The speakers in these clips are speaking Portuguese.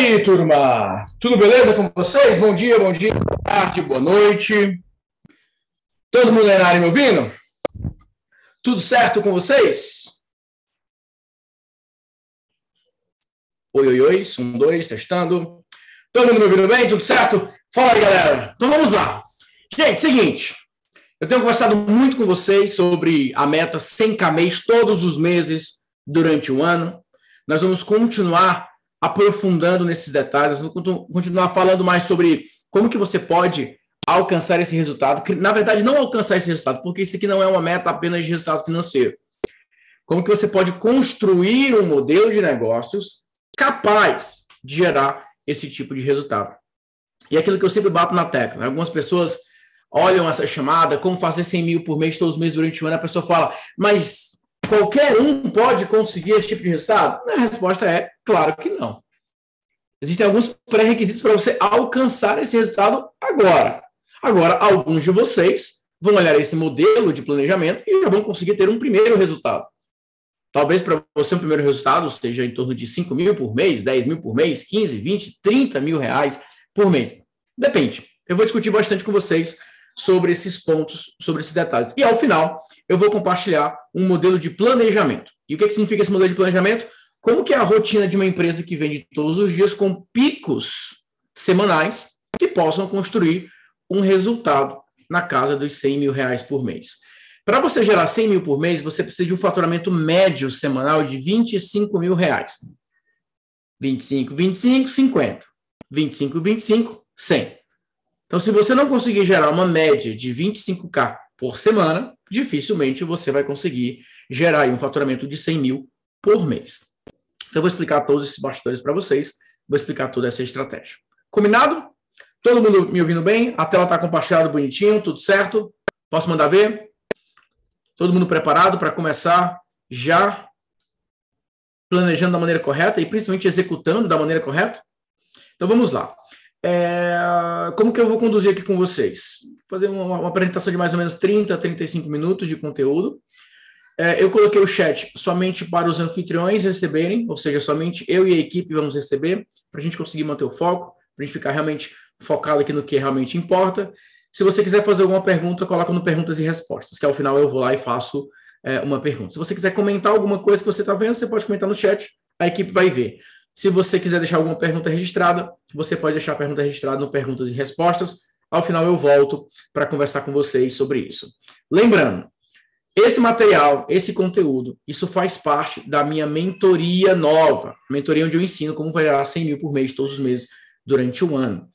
aí, turma? Tudo beleza com vocês? Bom dia, bom dia, boa tarde, boa noite. Todo mundo na área me ouvindo? Tudo certo com vocês? Oi, oi, oi, um, dois, testando. Todo mundo me ouvindo bem? Tudo certo? Fala aí, galera. Então vamos lá. Gente, seguinte. Eu tenho conversado muito com vocês sobre a meta 100k mês todos os meses durante o ano. Nós vamos continuar aprofundando nesses detalhes, vamos continuar falando mais sobre como que você pode alcançar esse resultado, que na verdade não alcançar esse resultado, porque isso aqui não é uma meta apenas de resultado financeiro. Como que você pode construir um modelo de negócios capaz de gerar esse tipo de resultado. E aquilo que eu sempre bato na tecla. Né? Algumas pessoas olham essa chamada, como fazer 100 mil por mês todos os meses durante o ano, a pessoa fala, mas qualquer um pode conseguir esse tipo de resultado? A resposta é, claro que não. Existem alguns pré-requisitos para você alcançar esse resultado agora. Agora, alguns de vocês vão olhar esse modelo de planejamento e já vão conseguir ter um primeiro resultado. Talvez para você um primeiro resultado seja em torno de 5 mil por mês, 10 mil por mês, 15, 20, 30 mil reais por mês. Depende. Eu vou discutir bastante com vocês sobre esses pontos, sobre esses detalhes. E ao final, eu vou compartilhar um modelo de planejamento. E o que, que significa esse modelo de planejamento? Como que é a rotina de uma empresa que vende todos os dias com picos semanais que possam construir um resultado na casa dos 100 mil reais por mês. Para você gerar 100 mil por mês, você precisa de um faturamento médio semanal de 25 mil reais. 25, 25, 50. 25, 25, 100. Então, se você não conseguir gerar uma média de 25k por semana, dificilmente você vai conseguir gerar um faturamento de 100 mil por mês. Então, eu vou explicar todos esses bastidores para vocês, vou explicar toda essa estratégia. Combinado? Todo mundo me ouvindo bem? A tela está compartilhada bonitinho, tudo certo? Posso mandar ver? Todo mundo preparado para começar já planejando da maneira correta e principalmente executando da maneira correta? Então vamos lá. É, como que eu vou conduzir aqui com vocês? Vou fazer uma, uma, apresentação de mais ou menos 30 a 35 minutos de conteúdo. É, eu coloquei o chat somente para os anfitriões receberem, ou seja, somente eu e a equipe vamos receber, para a gente conseguir manter o foco, para a gente ficar realmente focado aqui no que realmente importa. Se você quiser fazer alguma pergunta, coloca no perguntas e respostas, que ao final eu vou lá e faço é, uma pergunta. Se você quiser comentar alguma coisa que você está vendo, você pode comentar no chat, a equipe vai ver. Se você quiser deixar alguma pergunta registrada, você pode deixar a pergunta registrada no perguntas e respostas. Ao final eu volto para conversar com vocês sobre isso. Lembrando, esse material, esse conteúdo, isso faz parte da minha mentoria nova, mentoria onde eu ensino como gerar 100 mil por mês todos os meses durante um ano.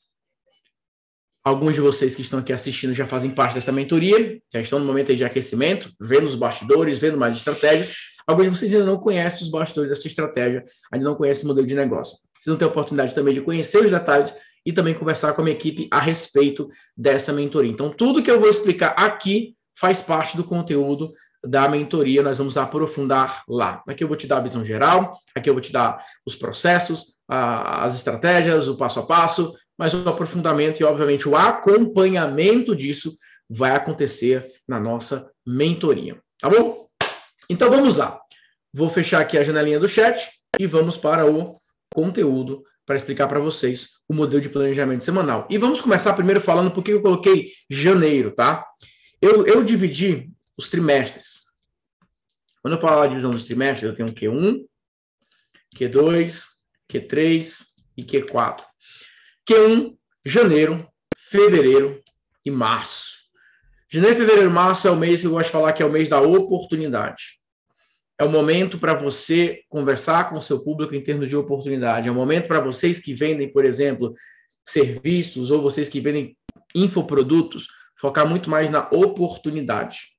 Alguns de vocês que estão aqui assistindo já fazem parte dessa mentoria, já estão no momento de aquecimento, vendo os bastidores, vendo mais estratégias. Alguns de vocês ainda não conhecem os bastidores dessa estratégia, ainda não conhecem o modelo de negócio. Vocês vão ter a oportunidade também de conhecer os detalhes e também conversar com a minha equipe a respeito dessa mentoria. Então, tudo que eu vou explicar aqui faz parte do conteúdo da mentoria, nós vamos aprofundar lá. Aqui eu vou te dar a visão geral, aqui eu vou te dar os processos, as estratégias, o passo a passo, mas o aprofundamento e, obviamente, o acompanhamento disso vai acontecer na nossa mentoria. Tá bom? Então vamos lá. Vou fechar aqui a janelinha do chat e vamos para o conteúdo para explicar para vocês o modelo de planejamento semanal. E vamos começar primeiro falando por que eu coloquei janeiro, tá? Eu, eu dividi os trimestres. Quando eu falo a divisão dos trimestres, eu tenho Q1, Q2, Q3 e Q4. Q1, janeiro, fevereiro e março. Janeiro, fevereiro e março é o mês que eu gosto de falar que é o mês da oportunidade. É o momento para você conversar com o seu público em termos de oportunidade. É o momento para vocês que vendem, por exemplo, serviços ou vocês que vendem infoprodutos, focar muito mais na oportunidade.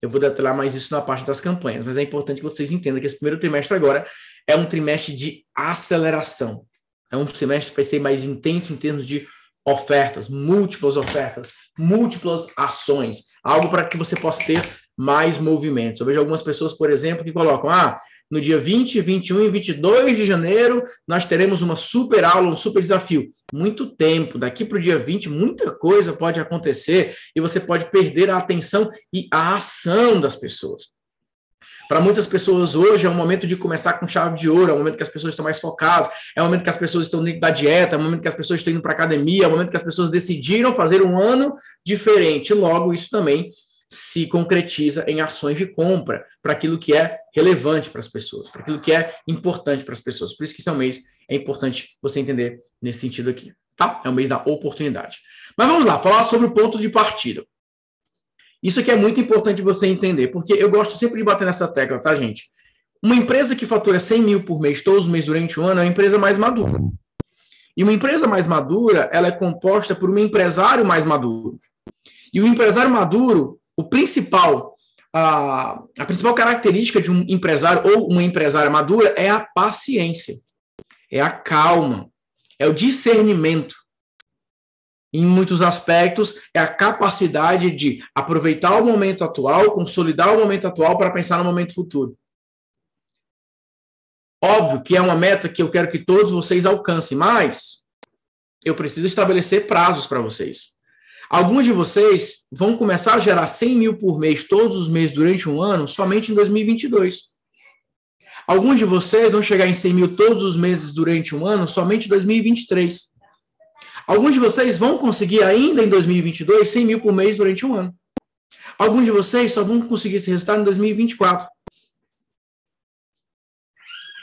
Eu vou detalhar mais isso na parte das campanhas, mas é importante que vocês entendam que esse primeiro trimestre agora é um trimestre de aceleração. É um semestre vai ser mais intenso em termos de ofertas, múltiplas ofertas, múltiplas ações, algo para que você possa ter mais movimentos. Eu vejo algumas pessoas, por exemplo, que colocam: ah, no dia 20, 21 e 22 de janeiro, nós teremos uma super aula, um super desafio. Muito tempo, daqui para o dia 20, muita coisa pode acontecer e você pode perder a atenção e a ação das pessoas. Para muitas pessoas hoje é um momento de começar com chave de ouro, é um momento que as pessoas estão mais focadas, é um momento que as pessoas estão dentro da dieta, é um momento que as pessoas estão indo para academia, é um momento que as pessoas decidiram fazer um ano diferente. Logo, isso também se concretiza em ações de compra para aquilo que é relevante para as pessoas, para aquilo que é importante para as pessoas. Por isso que esse é um mês é importante você entender nesse sentido aqui, tá? É o mês da oportunidade. Mas vamos lá, falar sobre o ponto de partida. Isso aqui é muito importante você entender, porque eu gosto sempre de bater nessa tecla, tá, gente? Uma empresa que fatura 100 mil por mês, todos os meses durante o ano, é uma empresa mais madura. E uma empresa mais madura, ela é composta por um empresário mais maduro. E o empresário maduro, o principal, a, a principal característica de um empresário ou uma empresária madura é a paciência, é a calma, é o discernimento em muitos aspectos, é a capacidade de aproveitar o momento atual, consolidar o momento atual para pensar no momento futuro. Óbvio que é uma meta que eu quero que todos vocês alcancem, mas eu preciso estabelecer prazos para vocês. Alguns de vocês vão começar a gerar 100 mil por mês, todos os meses, durante um ano, somente em 2022. Alguns de vocês vão chegar em 100 mil todos os meses durante um ano, somente em 2023. Alguns de vocês vão conseguir ainda em 2022 100 mil por mês durante um ano. Alguns de vocês só vão conseguir esse resultado em 2024.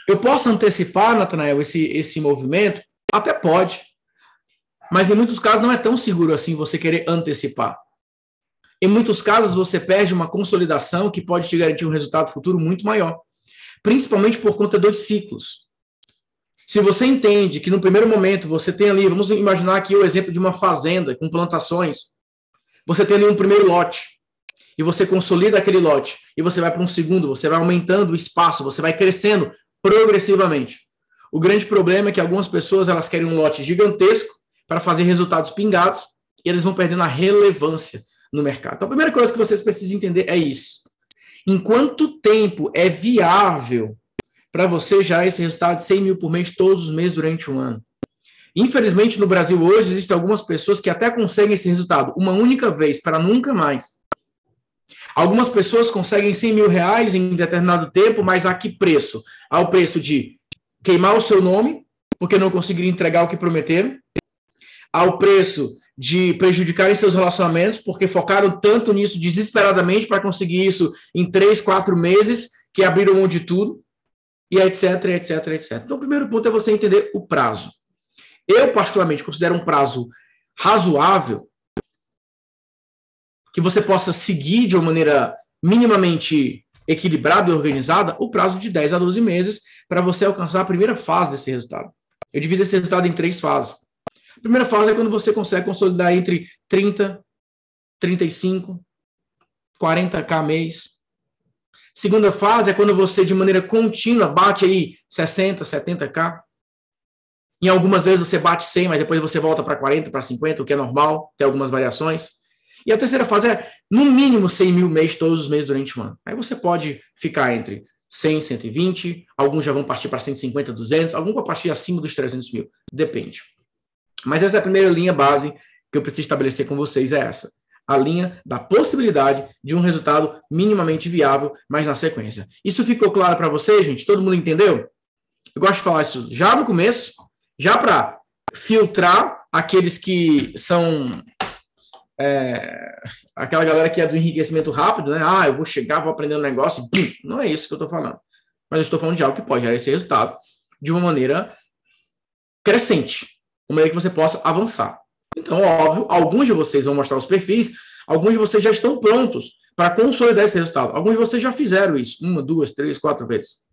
Eu posso antecipar, Natanael, esse, esse movimento? Até pode. Mas em muitos casos não é tão seguro assim você querer antecipar. Em muitos casos você perde uma consolidação que pode te garantir um resultado futuro muito maior. Principalmente por conta dos ciclos. Se você entende que no primeiro momento você tem ali, vamos imaginar aqui o exemplo de uma fazenda com plantações. Você tem ali um primeiro lote e você consolida aquele lote e você vai para um segundo, você vai aumentando o espaço, você vai crescendo progressivamente. O grande problema é que algumas pessoas elas querem um lote gigantesco para fazer resultados pingados e eles vão perdendo a relevância no mercado. Então, a primeira coisa que vocês precisam entender é isso. Em quanto tempo é viável para você gerar esse resultado de 100 mil por mês todos os meses durante um ano. Infelizmente, no Brasil hoje, existem algumas pessoas que até conseguem esse resultado uma única vez, para nunca mais. Algumas pessoas conseguem 100 mil reais em determinado tempo, mas a que preço? Ao preço de queimar o seu nome, porque não conseguiram entregar o que prometeram, ao preço de prejudicarem seus relacionamentos, porque focaram tanto nisso desesperadamente para conseguir isso em três, quatro meses, que abriram mão de tudo e etc, etc, etc. Então, o primeiro ponto é você entender o prazo. Eu, particularmente, considero um prazo razoável que você possa seguir de uma maneira minimamente equilibrada e organizada o prazo de 10 a 12 meses para você alcançar a primeira fase desse resultado. Eu divido esse resultado em três fases. Primeira fase é quando você consegue consolidar entre 30, 35, 40k mês. Segunda fase é quando você, de maneira contínua, bate aí 60, 70K. Em algumas vezes você bate 100, mas depois você volta para 40, para 50, o que é normal, tem algumas variações. E a terceira fase é, no mínimo, 100 mil mês todos os meses durante um ano. Aí você pode ficar entre 100, 120, alguns já vão partir para 150, 200, alguns vão partir acima dos 300 mil, depende. Mas essa é a primeira linha base que eu preciso estabelecer com vocês, é essa a linha da possibilidade de um resultado minimamente viável, mas na sequência. Isso ficou claro para vocês, gente? Todo mundo entendeu? Eu gosto de falar isso já no começo, já para filtrar aqueles que são é, aquela galera que é do enriquecimento rápido, né? Ah, eu vou chegar, vou aprender um negócio, não é isso que eu estou falando. Mas eu estou falando de algo que pode gerar esse resultado de uma maneira crescente, uma maneira que você possa avançar. Então, óbvio, alguns de vocês vão mostrar os perfis, alguns de vocês já estão prontos para consolidar esse resultado. Alguns de vocês já fizeram isso, uma, duas, três, quatro vezes.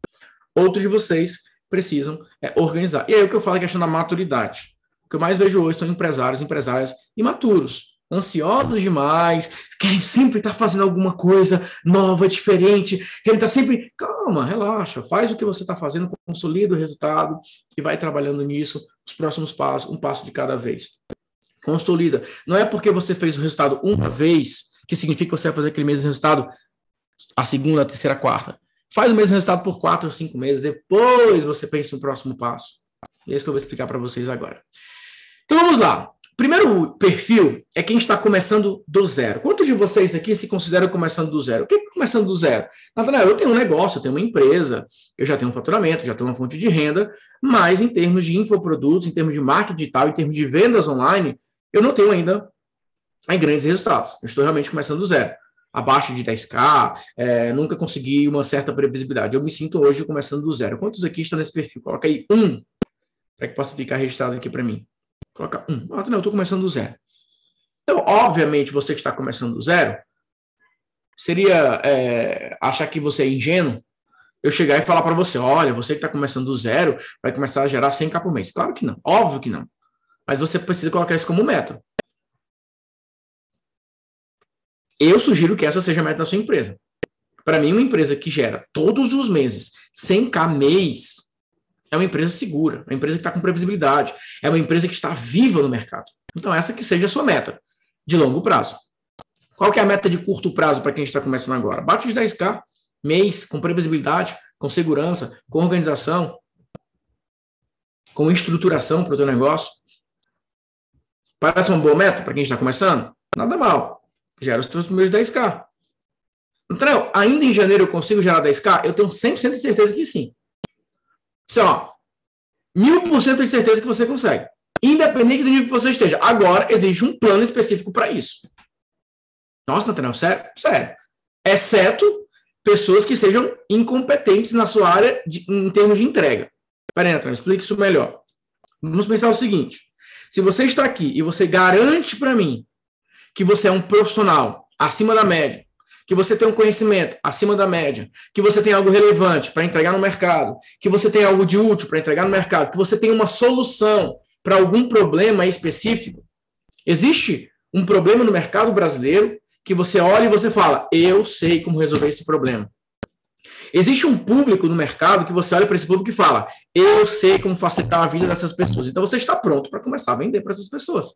Outros de vocês precisam é, organizar. E aí o que eu falo é a questão da maturidade. O que eu mais vejo hoje são empresários, empresárias imaturos, ansiosos demais, querem sempre estar fazendo alguma coisa nova, diferente, querem estar sempre. Calma, relaxa, faz o que você está fazendo, consolida o resultado e vai trabalhando nisso, os próximos passos, um passo de cada vez. Consolida. Não é porque você fez o resultado uma vez que significa que você vai fazer aquele mesmo resultado a segunda, a terceira, a quarta. Faz o mesmo resultado por quatro ou cinco meses, depois você pensa no próximo passo. Esse que eu vou explicar para vocês agora. Então vamos lá. Primeiro perfil é quem está começando do zero. Quantos de vocês aqui se consideram começando do zero? O que começando do zero. Natanael, eu tenho um negócio, eu tenho uma empresa, eu já tenho um faturamento, já tenho uma fonte de renda, mas em termos de infoprodutos, em termos de marketing digital, em termos de vendas online, eu não tenho ainda grandes resultados. Eu estou realmente começando do zero. Abaixo de 10k, é, nunca consegui uma certa previsibilidade. Eu me sinto hoje começando do zero. Quantos aqui estão nesse perfil? Coloca aí um, para que possa ficar registrado aqui para mim. Coloca um. Ah, não, eu estou começando do zero. Então, obviamente, você que está começando do zero, seria é, achar que você é ingênuo eu chegar e falar para você: olha, você que está começando do zero vai começar a gerar 100k por mês. Claro que não, óbvio que não. Mas você precisa colocar isso como meta. Eu sugiro que essa seja a meta da sua empresa. Para mim, uma empresa que gera todos os meses 100k mês é uma empresa segura, uma empresa que está com previsibilidade, é uma empresa que está viva no mercado. Então, essa que seja a sua meta de longo prazo. Qual que é a meta de curto prazo para quem está começando agora? Bate os 10K, mês, com previsibilidade, com segurança, com organização, com estruturação para o teu negócio. Parece uma boa meta para quem está começando? Nada mal. Gera os teus primeiros 10K. Então, ainda em janeiro eu consigo gerar 10K? Eu tenho 100% de certeza que sim. Assim, ó, mil por cento de certeza que você consegue. Independente do nível que você esteja. Agora, existe um plano específico para isso. Nossa, Nathaniel, sério? Sério. Exceto pessoas que sejam incompetentes na sua área de, em termos de entrega. Peraí, Nathaniel, explique isso melhor. Vamos pensar o seguinte. Se você está aqui e você garante para mim que você é um profissional acima da média, que você tem um conhecimento acima da média, que você tem algo relevante para entregar no mercado, que você tem algo de útil para entregar no mercado, que você tem uma solução para algum problema específico. Existe um problema no mercado brasileiro que você olha e você fala: eu sei como resolver esse problema. Existe um público no mercado que você olha para esse público e fala: eu sei como facilitar a vida dessas pessoas. Então você está pronto para começar a vender para essas pessoas.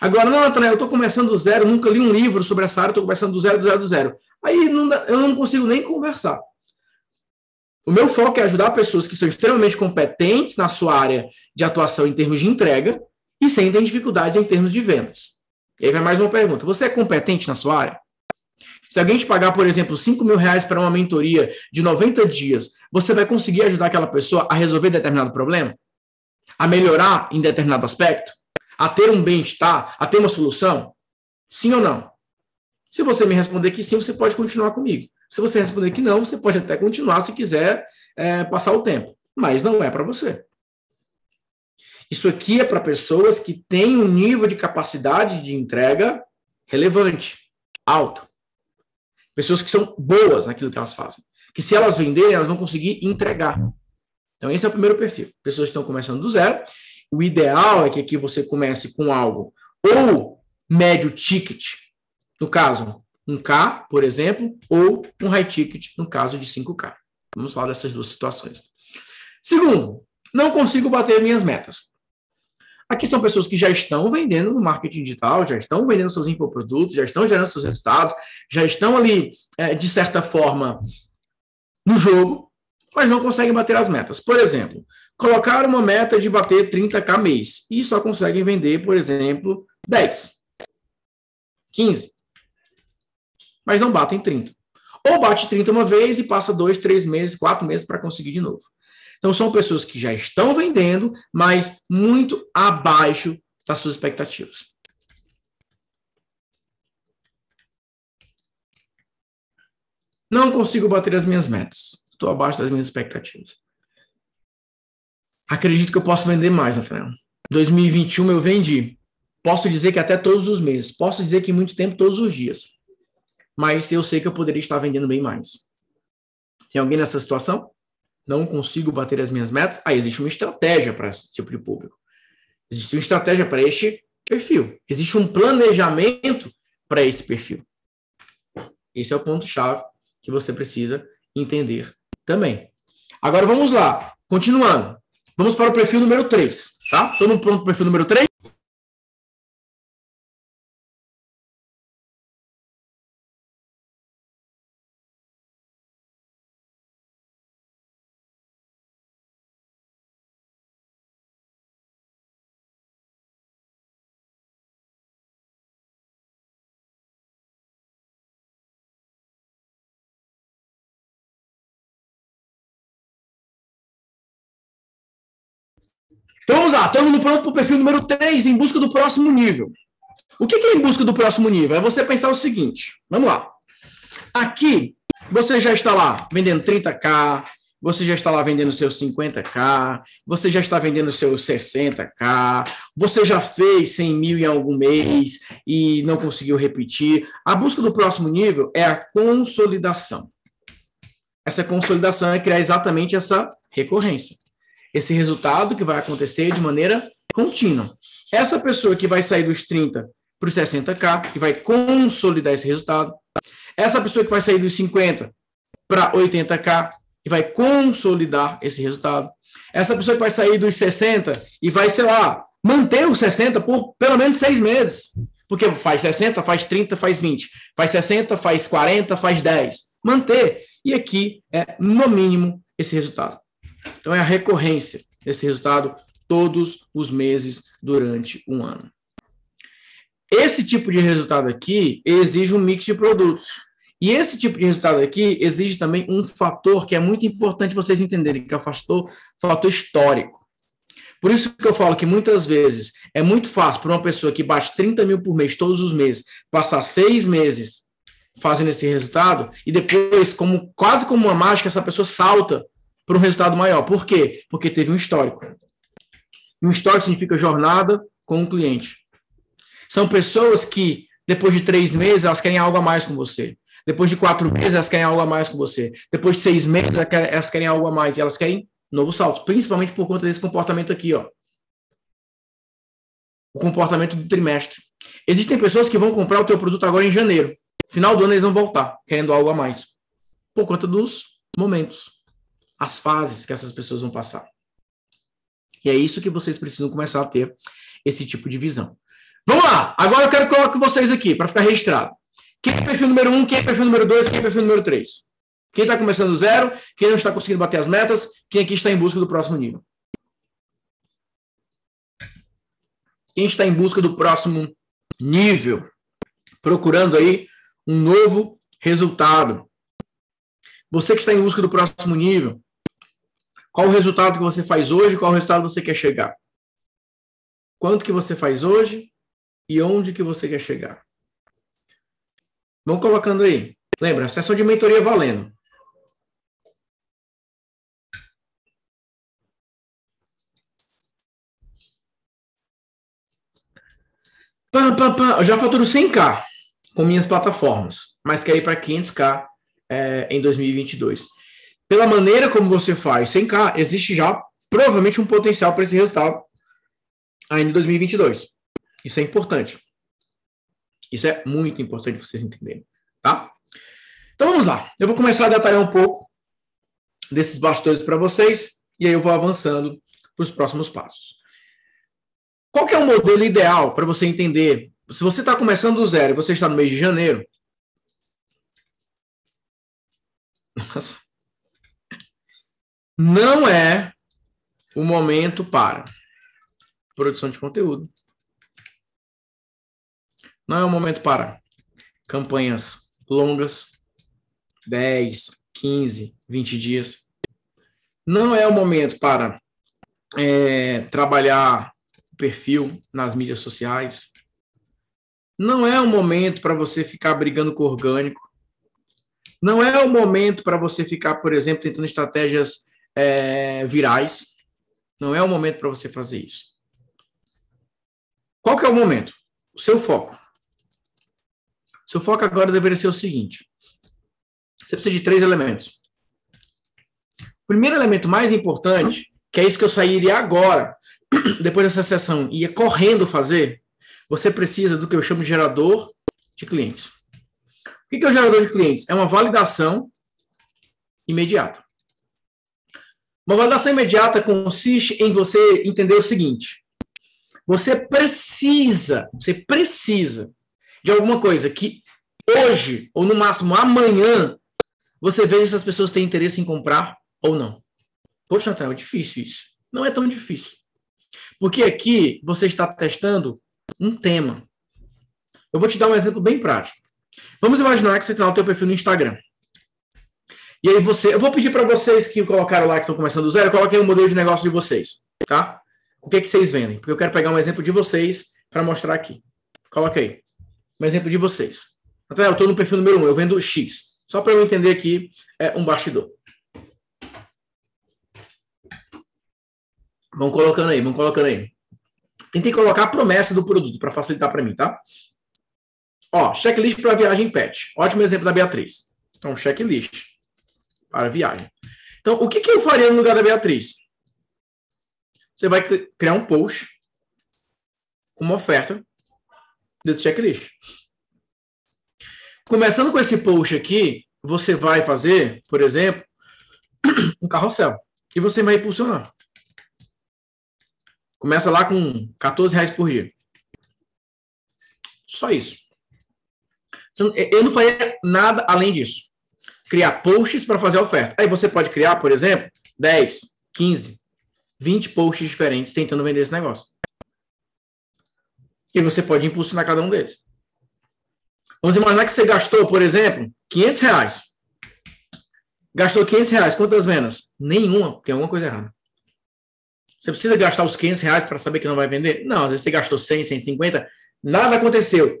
Agora, não, Natanael, eu estou começando do zero, nunca li um livro sobre essa área, estou começando do zero, do zero, do zero. Aí não, eu não consigo nem conversar. O meu foco é ajudar pessoas que são extremamente competentes na sua área de atuação em termos de entrega e sem ter dificuldades em termos de vendas. E aí vai mais uma pergunta. Você é competente na sua área? Se alguém te pagar, por exemplo, 5 mil reais para uma mentoria de 90 dias, você vai conseguir ajudar aquela pessoa a resolver determinado problema? A melhorar em determinado aspecto? A ter um bem-estar? A ter uma solução? Sim ou não? Se você me responder que sim, você pode continuar comigo. Se você responder que não, você pode até continuar se quiser é, passar o tempo. Mas não é para você. Isso aqui é para pessoas que têm um nível de capacidade de entrega relevante, alto. Pessoas que são boas naquilo que elas fazem. Que se elas venderem, elas vão conseguir entregar. Então, esse é o primeiro perfil. Pessoas que estão começando do zero. O ideal é que aqui você comece com algo ou médio ticket, no caso, um K, por exemplo, ou um high ticket, no caso de 5K. Vamos falar dessas duas situações. Segundo, não consigo bater minhas metas. Aqui são pessoas que já estão vendendo no marketing digital, já estão vendendo seus infoprodutos, já estão gerando seus resultados, já estão ali, é, de certa forma, no jogo, mas não conseguem bater as metas. Por exemplo, colocaram uma meta de bater 30k mês e só conseguem vender, por exemplo, 10, 15 mas não batem 30. Ou bate 30 uma vez e passa dois, três meses, quatro meses para conseguir de novo. Então, são pessoas que já estão vendendo, mas muito abaixo das suas expectativas. Não consigo bater as minhas metas. Estou abaixo das minhas expectativas. Acredito que eu posso vender mais, Nathaniel. 2021 eu vendi. Posso dizer que até todos os meses. Posso dizer que muito tempo, todos os dias mas eu sei que eu poderia estar vendendo bem mais. Tem alguém nessa situação? Não consigo bater as minhas metas? Aí existe uma estratégia para esse tipo de público. Existe uma estratégia para este perfil. Existe um planejamento para esse perfil. Esse é o ponto-chave que você precisa entender também. Agora vamos lá. Continuando. Vamos para o perfil número 3. Tá? Todo mundo pronto para o perfil número 3? Então vamos lá, todo mundo pronto para o perfil número 3, em busca do próximo nível. O que é em busca do próximo nível? É você pensar o seguinte: vamos lá. Aqui, você já está lá vendendo 30K, você já está lá vendendo seus 50K, você já está vendendo seus 60K, você já fez 100 mil em algum mês e não conseguiu repetir. A busca do próximo nível é a consolidação. Essa consolidação é criar exatamente essa recorrência. Esse resultado que vai acontecer de maneira contínua. Essa pessoa que vai sair dos 30 para os 60K, que vai consolidar esse resultado. Essa pessoa que vai sair dos 50 para 80K, e vai consolidar esse resultado. Essa pessoa que vai sair dos 60 e vai, sei lá, manter os 60 por pelo menos seis meses. Porque faz 60, faz 30, faz 20. Faz 60, faz 40, faz 10. Manter. E aqui é, no mínimo, esse resultado. Então, é a recorrência desse resultado todos os meses durante um ano. Esse tipo de resultado aqui exige um mix de produtos. E esse tipo de resultado aqui exige também um fator que é muito importante vocês entenderem, que é o fator, fator histórico. Por isso que eu falo que muitas vezes é muito fácil para uma pessoa que bate 30 mil por mês todos os meses, passar seis meses fazendo esse resultado, e depois, como quase como uma mágica, essa pessoa salta para um resultado maior. Por quê? Porque teve um histórico. um histórico significa jornada com o cliente. São pessoas que, depois de três meses, elas querem algo a mais com você. Depois de quatro meses, elas querem algo a mais com você. Depois de seis meses, elas querem algo a mais. E elas querem novo salto, principalmente por conta desse comportamento aqui, ó. O comportamento do trimestre. Existem pessoas que vão comprar o teu produto agora em janeiro. Final do ano eles vão voltar, querendo algo a mais. Por conta dos momentos, as fases que essas pessoas vão passar. E é isso que vocês precisam começar a ter esse tipo de visão. Vamos lá, agora eu quero colocar vocês aqui para ficar registrado. Quem é perfil número 1, um, quem é perfil número 2, quem é perfil número 3? Quem está começando do zero, quem não está conseguindo bater as metas, quem aqui está em busca do próximo nível? Quem está em busca do próximo nível, procurando aí um novo resultado. Você que está em busca do próximo nível, qual o resultado que você faz hoje, qual o resultado você quer chegar? Quanto que você faz hoje e onde que você quer chegar? Vão colocando aí. Lembra, sessão de mentoria valendo. Pam, pam, pam. Eu já faturo 100k com minhas plataformas, mas quero ir para 500k é, em 2022. Pela maneira como você faz 100k, existe já provavelmente um potencial para esse resultado ainda em 2022. Isso é importante. Isso é muito importante vocês entenderem, tá? Então vamos lá. Eu vou começar a detalhar um pouco desses bastidores para vocês e aí eu vou avançando para os próximos passos. Qual é o modelo ideal para você entender? Se você está começando do zero você está no mês de janeiro, nossa, não é o momento para produção de conteúdo, não é o momento para campanhas longas, 10, 15, 20 dias. Não é o momento para é, trabalhar perfil nas mídias sociais. Não é o momento para você ficar brigando com o orgânico. Não é o momento para você ficar, por exemplo, tentando estratégias é, virais. Não é o momento para você fazer isso. Qual que é o momento? O seu foco. Seu foco agora deveria ser o seguinte: você precisa de três elementos. O primeiro elemento mais importante, que é isso que eu sairia agora, depois dessa sessão, ia correndo fazer, você precisa do que eu chamo de gerador de clientes. O que é o gerador de clientes? É uma validação imediata. Uma validação imediata consiste em você entender o seguinte: você precisa, você precisa de alguma coisa que hoje, ou no máximo amanhã, você veja se as pessoas têm interesse em comprar ou não. Poxa, Natal, é difícil isso. Não é tão difícil. Porque aqui você está testando um tema. Eu vou te dar um exemplo bem prático. Vamos imaginar que você tem lá o teu perfil no Instagram. E aí você, eu vou pedir para vocês que colocaram lá que estão começando do zero, coloquem o modelo de negócio de vocês, tá? o que, que vocês vendem? Porque eu quero pegar um exemplo de vocês para mostrar aqui. Coloca aí. Um exemplo de vocês. Até eu estou no perfil número 1, eu vendo X. Só para eu entender aqui é um bastidor. Vão colocando aí, vão colocando aí. Tentei colocar a promessa do produto para facilitar para mim, tá? Ó, checklist para viagem pet. Ótimo exemplo da Beatriz. Então, checklist para viagem. Então, o que, que eu faria no lugar da Beatriz? Você vai criar um post com uma oferta desse checklist. Começando com esse post aqui, você vai fazer, por exemplo, um carrossel. E você vai impulsionar. Começa lá com 14 reais por dia. Só isso. Eu não faria nada além disso. Criar posts para fazer a oferta. Aí você pode criar, por exemplo, 10, 15, 20 posts diferentes tentando vender esse negócio. E você pode impulsionar cada um deles. Vamos imaginar que você gastou, por exemplo, 500 reais. Gastou 500 reais. Quantas vendas? Nenhuma. Tem alguma coisa errada. Você precisa gastar os 500 reais para saber que não vai vender? Não, às vezes você gastou 100, 150, nada aconteceu.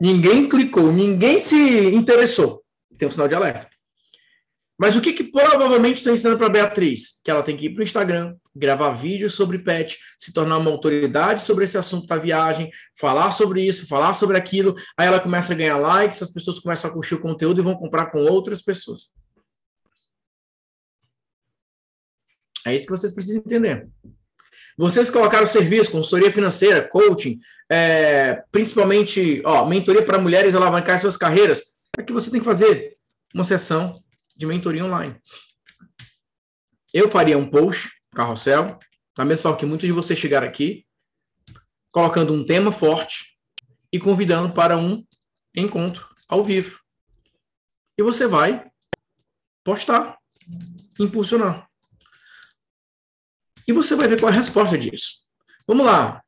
Ninguém clicou, ninguém se interessou. Tem um sinal de alerta. Mas o que, que provavelmente estou ensinando para a Beatriz? Que ela tem que ir para o Instagram, gravar vídeos sobre pet, se tornar uma autoridade sobre esse assunto da viagem, falar sobre isso, falar sobre aquilo. Aí ela começa a ganhar likes, as pessoas começam a curtir o conteúdo e vão comprar com outras pessoas. É isso que vocês precisam entender. Vocês colocaram serviço, consultoria financeira, coaching, é, principalmente ó, mentoria para mulheres alavancar suas carreiras. Aqui você tem que fazer uma sessão de mentoria online. Eu faria um post, carrossel, da mesma forma que muitos de vocês chegaram aqui, colocando um tema forte e convidando para um encontro ao vivo. E você vai postar, impulsionar. E você vai ver qual é a resposta disso. Vamos lá.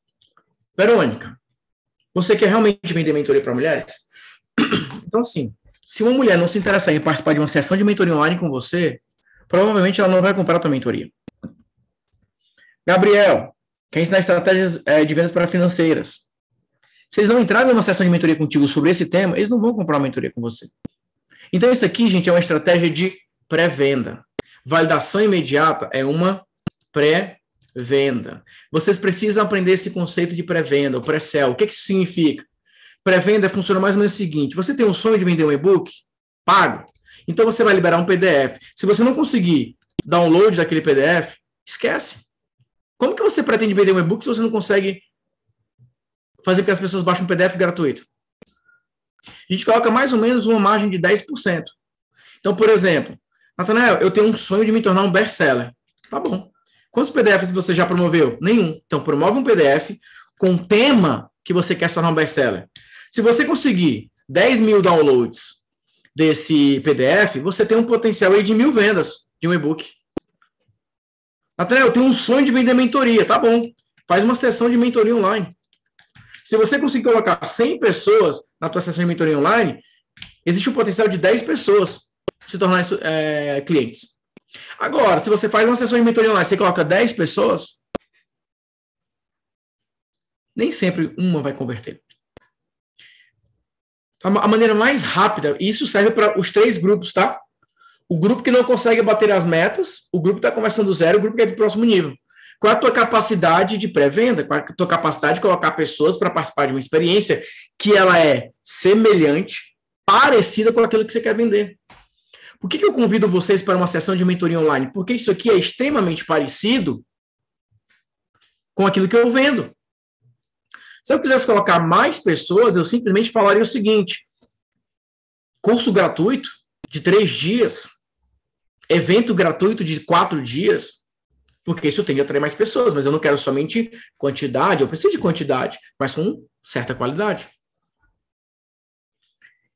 Verônica, você quer realmente vender mentoria para mulheres? Então, assim, se uma mulher não se interessar em participar de uma sessão de mentoria online com você, provavelmente ela não vai comprar a tua mentoria. Gabriel, quer ensinar estratégias é, de vendas para financeiras. Se eles não entrarem numa sessão de mentoria contigo sobre esse tema, eles não vão comprar uma mentoria com você. Então, isso aqui, gente, é uma estratégia de pré-venda. Validação imediata é uma pré-venda. Vocês precisam aprender esse conceito de pré-venda, o pré-sell. O que, que isso significa? Pré-venda funciona mais ou menos o seguinte: você tem um sonho de vender um e-book? Pago. Então você vai liberar um PDF. Se você não conseguir download daquele PDF, esquece. Como que você pretende vender um e-book se você não consegue fazer com que as pessoas baixem um PDF gratuito? A gente coloca mais ou menos uma margem de 10%. Então, por exemplo, Nathanael, eu tenho um sonho de me tornar um best-seller. Tá bom. Quantos PDFs você já promoveu? Nenhum. Então, promove um PDF com tema que você quer se tornar um best-seller. Se você conseguir 10 mil downloads desse PDF, você tem um potencial aí de mil vendas de um e-book. Até eu tenho um sonho de vender mentoria, tá bom. Faz uma sessão de mentoria online. Se você conseguir colocar 100 pessoas na tua sessão de mentoria online, existe um potencial de 10 pessoas se tornarem é, clientes. Agora, se você faz uma sessão de mentoria online, você coloca 10 pessoas, nem sempre uma vai converter. A maneira mais rápida, isso serve para os três grupos, tá? O grupo que não consegue bater as metas, o grupo que está conversando zero, o grupo que é do próximo nível. Qual é a tua capacidade de pré-venda? Qual é a tua capacidade de colocar pessoas para participar de uma experiência que ela é semelhante, parecida com aquilo que você quer vender? Por que, que eu convido vocês para uma sessão de mentoria online? Porque isso aqui é extremamente parecido com aquilo que eu vendo. Se eu quisesse colocar mais pessoas, eu simplesmente falaria o seguinte: curso gratuito de três dias, evento gratuito de quatro dias, porque isso tem que atrair mais pessoas, mas eu não quero somente quantidade, eu preciso de quantidade, mas com certa qualidade.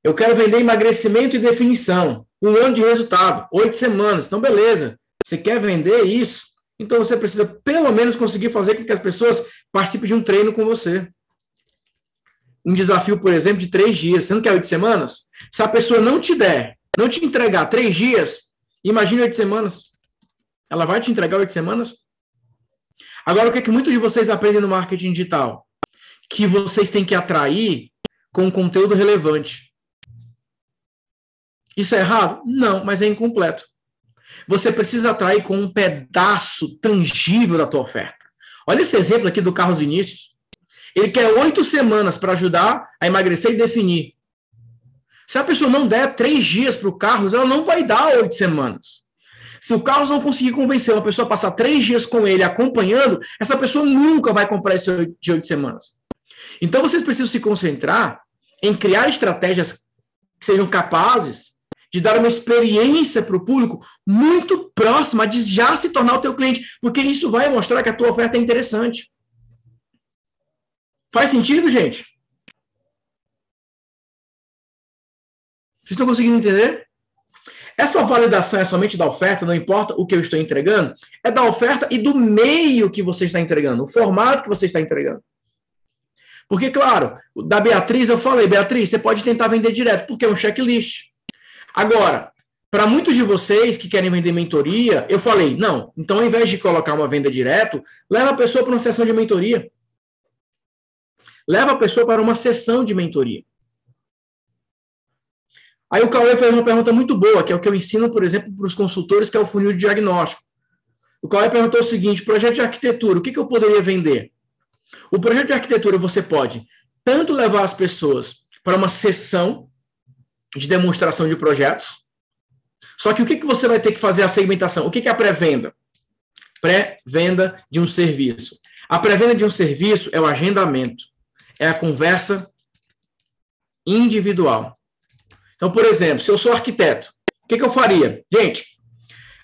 Eu quero vender emagrecimento e definição. Um ano de resultado, oito semanas. Então, beleza. Você quer vender isso? Então, você precisa pelo menos conseguir fazer com que as pessoas participem de um treino com você. Um desafio, por exemplo, de três dias. Você não quer oito semanas? Se a pessoa não te der, não te entregar três dias, imagine oito semanas. Ela vai te entregar oito semanas? Agora, o que, é que muitos de vocês aprendem no marketing digital? Que vocês têm que atrair com conteúdo relevante. Isso é errado? Não, mas é incompleto. Você precisa atrair com um pedaço tangível da tua oferta. Olha esse exemplo aqui do Carlos Vinícius. Ele quer oito semanas para ajudar a emagrecer e definir. Se a pessoa não der três dias para o Carlos, ela não vai dar oito semanas. Se o Carlos não conseguir convencer uma pessoa a passar três dias com ele acompanhando, essa pessoa nunca vai comprar esse de oito semanas. Então vocês precisam se concentrar em criar estratégias que sejam capazes de dar uma experiência para o público muito próxima de já se tornar o teu cliente, porque isso vai mostrar que a tua oferta é interessante. Faz sentido, gente? Vocês estão conseguindo entender? Essa validação é somente da oferta, não importa o que eu estou entregando, é da oferta e do meio que você está entregando, o formato que você está entregando. Porque, claro, da Beatriz eu falei, Beatriz, você pode tentar vender direto, porque é um checklist. Agora, para muitos de vocês que querem vender mentoria, eu falei, não, então ao invés de colocar uma venda direto, leva a pessoa para uma sessão de mentoria. Leva a pessoa para uma sessão de mentoria. Aí o Cauê fez uma pergunta muito boa, que é o que eu ensino, por exemplo, para os consultores, que é o funil de diagnóstico. O Cauê perguntou o seguinte: projeto de arquitetura, o que, que eu poderia vender? O projeto de arquitetura você pode tanto levar as pessoas para uma sessão de demonstração de projetos. Só que o que, que você vai ter que fazer a segmentação? O que, que é a pré-venda? Pré-venda de um serviço. A pré-venda de um serviço é o agendamento, é a conversa individual. Então, por exemplo, se eu sou arquiteto, o que, que eu faria? Gente,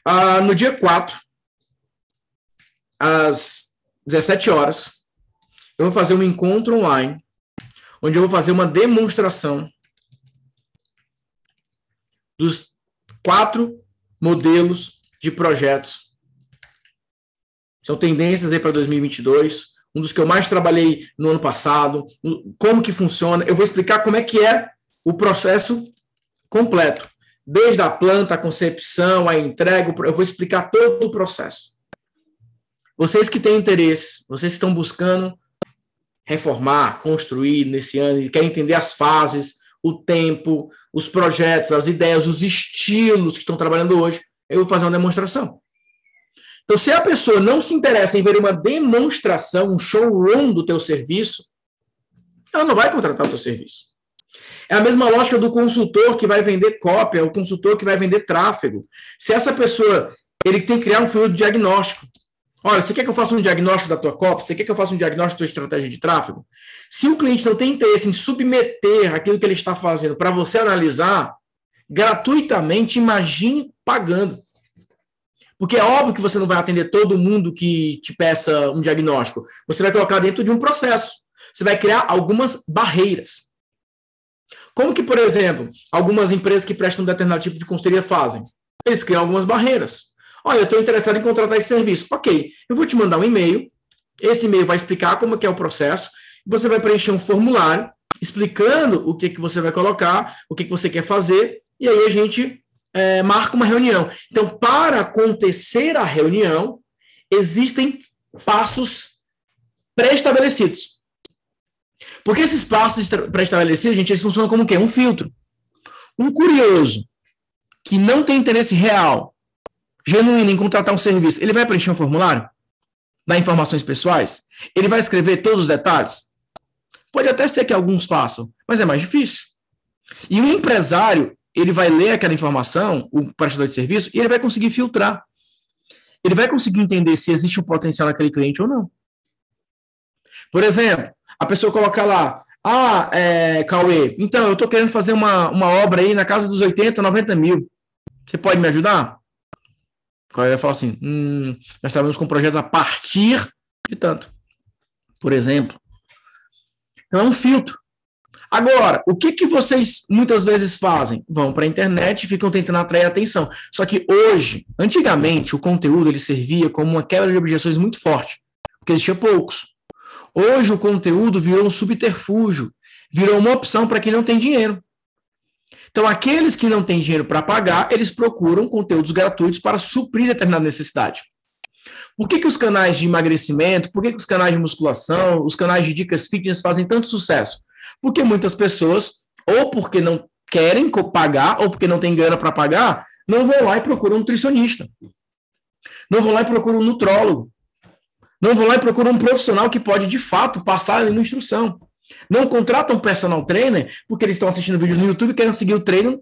ah, no dia 4, às 17 horas, eu vou fazer um encontro online, onde eu vou fazer uma demonstração dos quatro modelos de projetos. São tendências aí para 2022, um dos que eu mais trabalhei no ano passado, como que funciona. Eu vou explicar como é que é o processo completo, desde a planta, a concepção, a entrega, eu vou explicar todo o processo. Vocês que têm interesse, vocês que estão buscando reformar, construir nesse ano, e querem entender as fases, o tempo, os projetos, as ideias, os estilos que estão trabalhando hoje, eu vou fazer uma demonstração. Então, se a pessoa não se interessa em ver uma demonstração, um showroom do teu serviço, ela não vai contratar o teu serviço. É a mesma lógica do consultor que vai vender cópia, o consultor que vai vender tráfego. Se essa pessoa, ele tem que criar um de diagnóstico. Olha, você quer que eu faça um diagnóstico da tua cópia? Você quer que eu faça um diagnóstico da tua estratégia de tráfego? Se o cliente não tem interesse em submeter aquilo que ele está fazendo para você analisar, gratuitamente, imagine pagando. Porque é óbvio que você não vai atender todo mundo que te peça um diagnóstico. Você vai colocar dentro de um processo. Você vai criar algumas barreiras. Como que, por exemplo, algumas empresas que prestam um determinado tipo de consultoria fazem? Eles criam algumas barreiras. Olha, eu estou interessado em contratar esse serviço. Ok, eu vou te mandar um e-mail. Esse e-mail vai explicar como que é o processo. Você vai preencher um formulário explicando o que, que você vai colocar, o que, que você quer fazer, e aí a gente é, marca uma reunião. Então, para acontecer a reunião, existem passos pré-estabelecidos. Porque esses passos pré-estabelecidos, gente, eles funcionam como o quê? Um filtro. Um curioso que não tem interesse real genuíno em contratar um serviço, ele vai preencher um formulário? Dar informações pessoais? Ele vai escrever todos os detalhes? Pode até ser que alguns façam, mas é mais difícil. E o empresário, ele vai ler aquela informação, o prestador de serviço, e ele vai conseguir filtrar. Ele vai conseguir entender se existe um potencial naquele cliente ou não. Por exemplo, a pessoa coloca lá, ah, é, Cauê, então eu estou querendo fazer uma, uma obra aí na casa dos 80, 90 mil. Você pode me ajudar? Qual ia falar assim: hum, nós trabalhamos com projetos a partir de tanto, por exemplo. Então é um filtro. Agora, o que, que vocês muitas vezes fazem? Vão para a internet e ficam tentando atrair atenção. Só que hoje, antigamente, o conteúdo ele servia como uma quebra de objeções muito forte, porque existia poucos. Hoje o conteúdo virou um subterfúgio, virou uma opção para quem não tem dinheiro. Então, aqueles que não têm dinheiro para pagar, eles procuram conteúdos gratuitos para suprir determinada necessidade. Por que, que os canais de emagrecimento, por que, que os canais de musculação, os canais de dicas fitness fazem tanto sucesso? Porque muitas pessoas, ou porque não querem pagar, ou porque não tem grana para pagar, não vão lá e procuram um nutricionista. Não vão lá e procuram um nutrólogo. Não vão lá e procuram um profissional que pode, de fato, passar ali na instrução. Não contratam personal trainer porque eles estão assistindo vídeos no YouTube e querem seguir o treino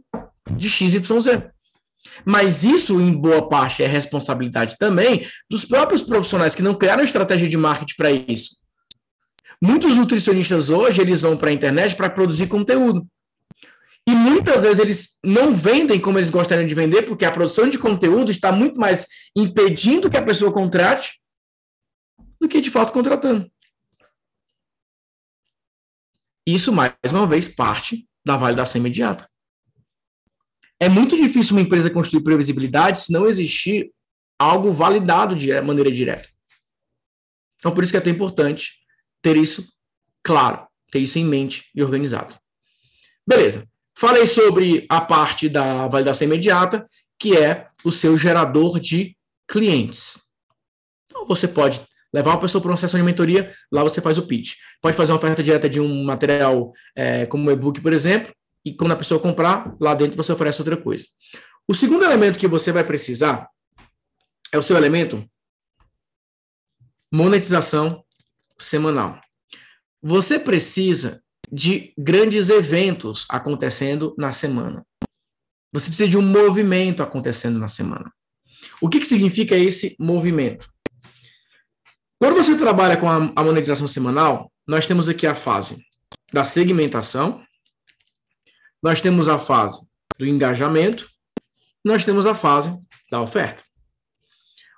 de XYZ. Mas isso, em boa parte, é responsabilidade também dos próprios profissionais que não criaram estratégia de marketing para isso. Muitos nutricionistas hoje, eles vão para a internet para produzir conteúdo. E muitas vezes eles não vendem como eles gostariam de vender, porque a produção de conteúdo está muito mais impedindo que a pessoa contrate do que de fato contratando. Isso, mais uma vez, parte da validação imediata. É muito difícil uma empresa construir previsibilidade se não existir algo validado de maneira direta. Então, por isso que é tão importante ter isso claro, ter isso em mente e organizado. Beleza. Falei sobre a parte da validação imediata, que é o seu gerador de clientes. Então, você pode levar uma pessoa para uma sessão de mentoria, lá você faz o pitch. Pode fazer uma oferta direta de um material é, como um e-book, por exemplo, e quando a pessoa comprar, lá dentro você oferece outra coisa. O segundo elemento que você vai precisar é o seu elemento monetização semanal. Você precisa de grandes eventos acontecendo na semana. Você precisa de um movimento acontecendo na semana. O que, que significa esse movimento? Quando você trabalha com a, monetização semanal, nós temos aqui a fase da segmentação, nós temos a fase do engajamento, nós temos a fase da oferta.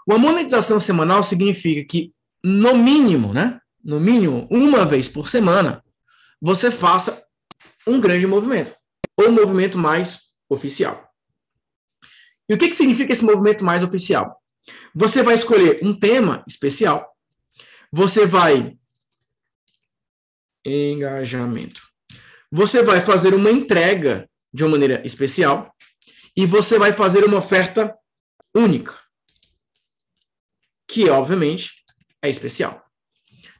Uma monetização semanal significa que, no mínimo, né? No mínimo, uma vez por semana, você faça um grande movimento, ou um movimento mais oficial. E o que, que significa esse movimento mais oficial? Você vai escolher um tema especial, você vai. Engajamento. Você vai fazer uma entrega de uma maneira especial e você vai fazer uma oferta única, que obviamente é especial.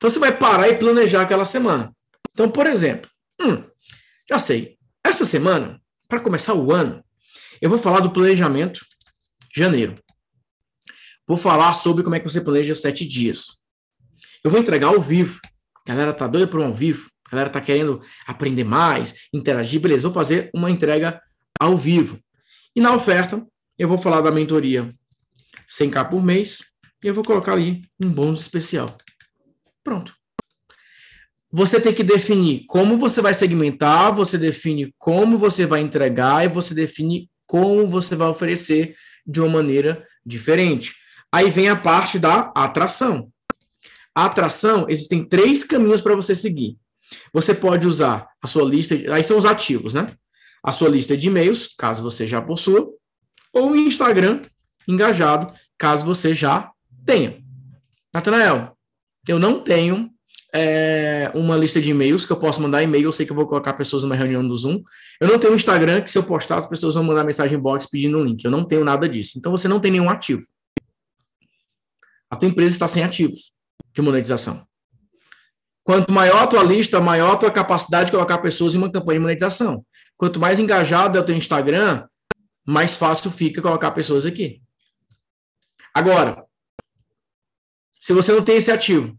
Então você vai parar e planejar aquela semana. Então, por exemplo, hum, já sei, essa semana, para começar o ano, eu vou falar do planejamento janeiro. Vou falar sobre como é que você planeja sete dias. Eu vou entregar ao vivo. A galera tá doida por um ao vivo. A galera tá querendo aprender mais, interagir, beleza, vou fazer uma entrega ao vivo. E na oferta, eu vou falar da mentoria 100k por mês e eu vou colocar ali um bônus especial. Pronto. Você tem que definir como você vai segmentar, você define como você vai entregar e você define como você vai oferecer de uma maneira diferente. Aí vem a parte da atração. A atração, existem três caminhos para você seguir. Você pode usar a sua lista, de, aí são os ativos, né? A sua lista de e-mails, caso você já possua, ou o Instagram engajado, caso você já tenha. Natanael, eu não tenho é, uma lista de e-mails que eu posso mandar e-mail, eu sei que eu vou colocar pessoas numa reunião do Zoom. Eu não tenho um Instagram que se eu postar as pessoas vão mandar mensagem box pedindo um link. Eu não tenho nada disso. Então você não tem nenhum ativo. A tua empresa está sem ativos de monetização. Quanto maior a tua lista, maior a tua capacidade de colocar pessoas em uma campanha de monetização. Quanto mais engajado é o teu Instagram, mais fácil fica colocar pessoas aqui. Agora, se você não tem esse ativo,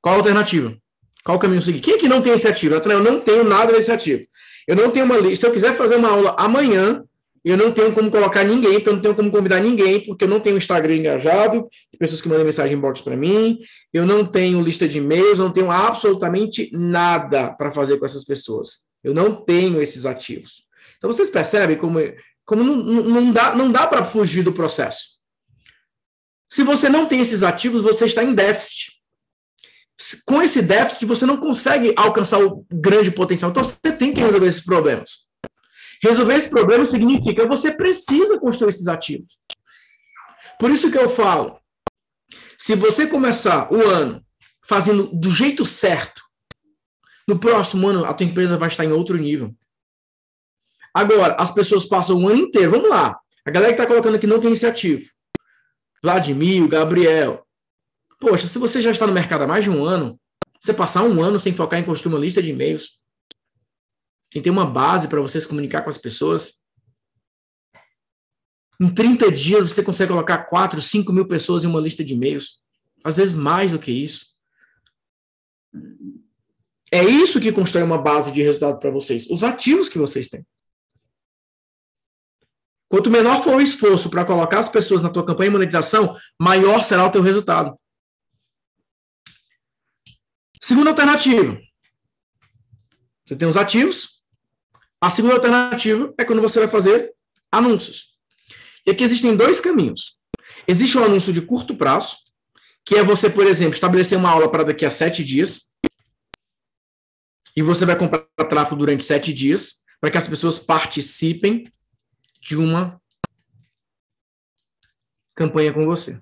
qual a alternativa? Qual o caminho seguir? Quem é que não tem ativo? Eu não tenho nada desse ativo. Eu não tenho uma lista. Se eu quiser fazer uma aula amanhã, eu não tenho como colocar ninguém, porque eu não tenho como convidar ninguém, porque eu não tenho Instagram engajado, pessoas que mandam mensagem inbox para mim, eu não tenho lista de e-mails, não tenho absolutamente nada para fazer com essas pessoas. Eu não tenho esses ativos. Então vocês percebem como, como não, não dá, não dá para fugir do processo. Se você não tem esses ativos, você está em déficit. Com esse déficit, você não consegue alcançar o grande potencial. Então você tem que resolver esses problemas. Resolver esse problema significa você precisa construir esses ativos. Por isso que eu falo, se você começar o ano fazendo do jeito certo, no próximo ano a tua empresa vai estar em outro nível. Agora, as pessoas passam o ano inteiro, vamos lá, a galera que está colocando aqui não tem ativo. Vladimir, Gabriel. Poxa, se você já está no mercado há mais de um ano, você passar um ano sem focar em construir uma lista de e-mails, sem ter uma base para você se comunicar com as pessoas, em 30 dias você consegue colocar 4, 5 mil pessoas em uma lista de e-mails. Às vezes mais do que isso. É isso que constrói uma base de resultado para vocês, os ativos que vocês têm. Quanto menor for o esforço para colocar as pessoas na tua campanha de monetização, maior será o teu resultado. Segunda alternativa. Você tem os ativos. A segunda alternativa é quando você vai fazer anúncios. E aqui existem dois caminhos. Existe um anúncio de curto prazo, que é você, por exemplo, estabelecer uma aula para daqui a sete dias. E você vai comprar tráfego durante sete dias, para que as pessoas participem de uma campanha com você.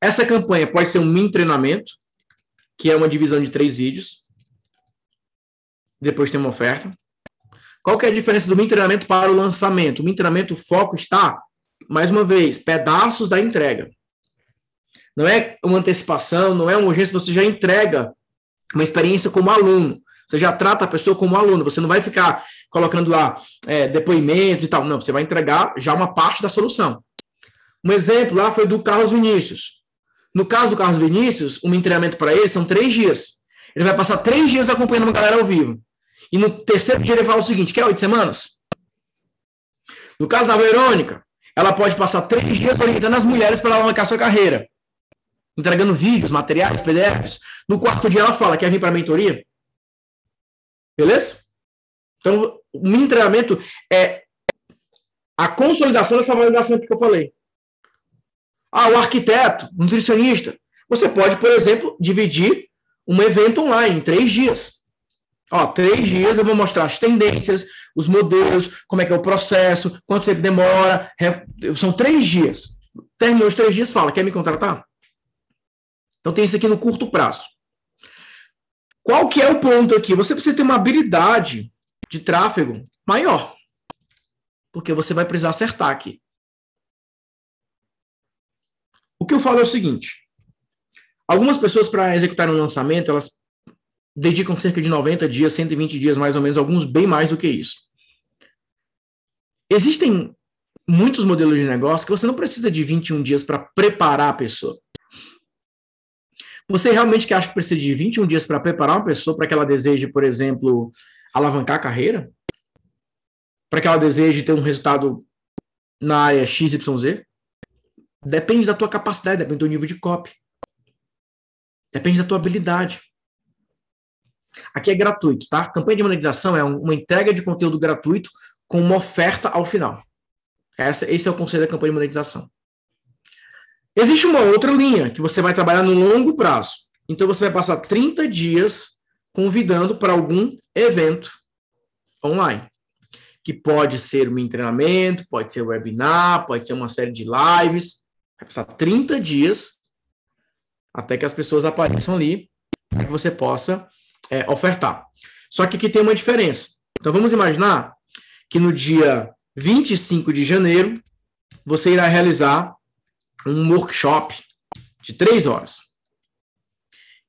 Essa campanha pode ser um mini treinamento, que é uma divisão de três vídeos. Depois tem uma oferta. Qual que é a diferença do mini treinamento para o lançamento? O mini treinamento, o foco está, mais uma vez, pedaços da entrega. Não é uma antecipação, não é uma urgência, você já entrega uma experiência como aluno. Você já trata a pessoa como aluno, você não vai ficar colocando lá é, depoimento e tal. Não, você vai entregar já uma parte da solução. Um exemplo lá foi do Carlos Vinícius. No caso do Carlos Vinícius, um treinamento para ele são três dias. Ele vai passar três dias acompanhando uma galera ao vivo. E no terceiro dia ele fala o seguinte: quer oito semanas? No caso da Verônica, ela pode passar três dias orientando as mulheres para alavancar sua carreira. Entregando vídeos, materiais, PDFs. No quarto dia ela fala: quer vir para a mentoria? Beleza? Então, o mini treinamento é a consolidação dessa validação que eu falei. Ah, o arquiteto, nutricionista. Você pode, por exemplo, dividir um evento online em três dias. Ó, três dias eu vou mostrar as tendências, os modelos, como é que é o processo, quanto tempo demora. São três dias. Terminou os três dias, fala, quer me contratar? Então tem isso aqui no curto prazo. Qual que é o ponto aqui? Você precisa ter uma habilidade de tráfego maior. Porque você vai precisar acertar aqui. O que eu falo é o seguinte: algumas pessoas, para executar um lançamento, elas dedicam cerca de 90 dias, 120 dias mais ou menos, alguns bem mais do que isso. Existem muitos modelos de negócio que você não precisa de 21 dias para preparar a pessoa. Você realmente acha que precisa de 21 dias para preparar uma pessoa para que ela deseje, por exemplo, alavancar a carreira? Para que ela deseje ter um resultado na área XYZ? Depende da tua capacidade, depende do nível de copy. Depende da tua habilidade. Aqui é gratuito, tá? Campanha de monetização é uma entrega de conteúdo gratuito com uma oferta ao final. Essa, esse é o conceito da campanha de monetização. Existe uma outra linha que você vai trabalhar no longo prazo. Então você vai passar 30 dias convidando para algum evento online, que pode ser um treinamento, pode ser um webinar, pode ser uma série de lives. Vai passar 30 dias até que as pessoas apareçam ali para que você possa é, ofertar. Só que aqui tem uma diferença. Então vamos imaginar que no dia 25 de janeiro você irá realizar um workshop de três horas.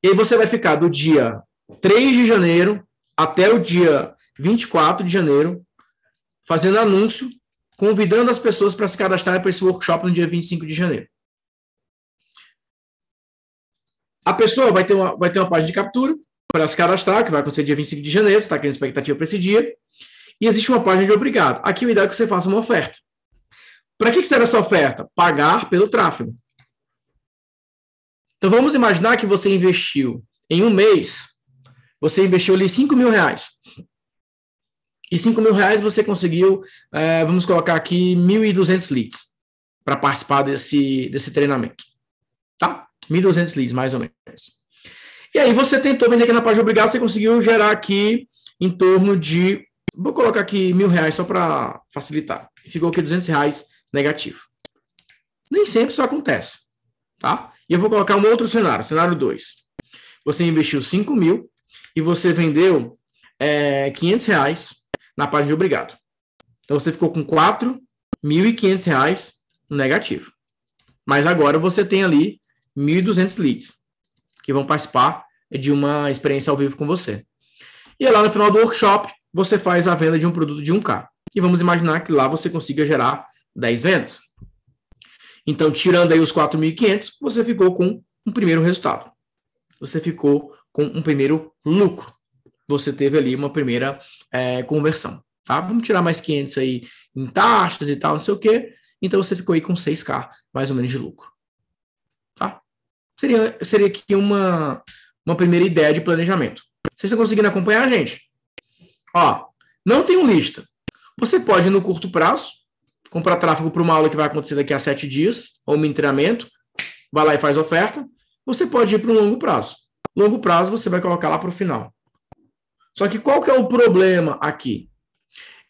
E aí você vai ficar do dia 3 de janeiro até o dia 24 de janeiro fazendo anúncio, convidando as pessoas para se cadastrarem para esse workshop no dia 25 de janeiro. A pessoa vai ter uma, vai ter uma página de captura para se cadastrar, que vai acontecer dia 25 de janeiro, você está criando expectativa para esse dia. E existe uma página de obrigado. Aqui o ideal é que você faça uma oferta. Para que serve essa oferta? Pagar pelo tráfego. Então vamos imaginar que você investiu em um mês, você investiu ali 5 mil reais. E 5 mil reais você conseguiu, é, vamos colocar aqui, 1.200 leads para participar desse, desse treinamento. Tá? 1.200 leads, mais ou menos. E aí você tentou vender aqui na página obrigada, você conseguiu gerar aqui em torno de, vou colocar aqui mil reais só para facilitar. Ficou aqui 200 reais negativo. Nem sempre isso acontece, tá? E eu vou colocar um outro cenário, cenário 2. Você investiu 5 mil e você vendeu é, 500 reais na página de obrigado. Então você ficou com 4.500 reais no negativo. Mas agora você tem ali 1.200 leads que vão participar de uma experiência ao vivo com você. E lá no final do workshop, você faz a venda de um produto de 1K. E vamos imaginar que lá você consiga gerar 10 vendas. Então, tirando aí os 4.500, você ficou com um primeiro resultado. Você ficou com um primeiro lucro. Você teve ali uma primeira é, conversão. Tá? Vamos tirar mais 500 aí em taxas e tal, não sei o quê. Então, você ficou aí com 6K, mais ou menos, de lucro. Tá? Seria, seria aqui uma, uma primeira ideia de planejamento. Vocês estão conseguindo acompanhar, gente? Ó, não tenho lista. Você pode, no curto prazo, comprar tráfego para uma aula que vai acontecer daqui a sete dias, ou um treinamento, vai lá e faz oferta. Você pode ir para um longo prazo. Longo prazo você vai colocar lá para o final. Só que qual que é o problema aqui?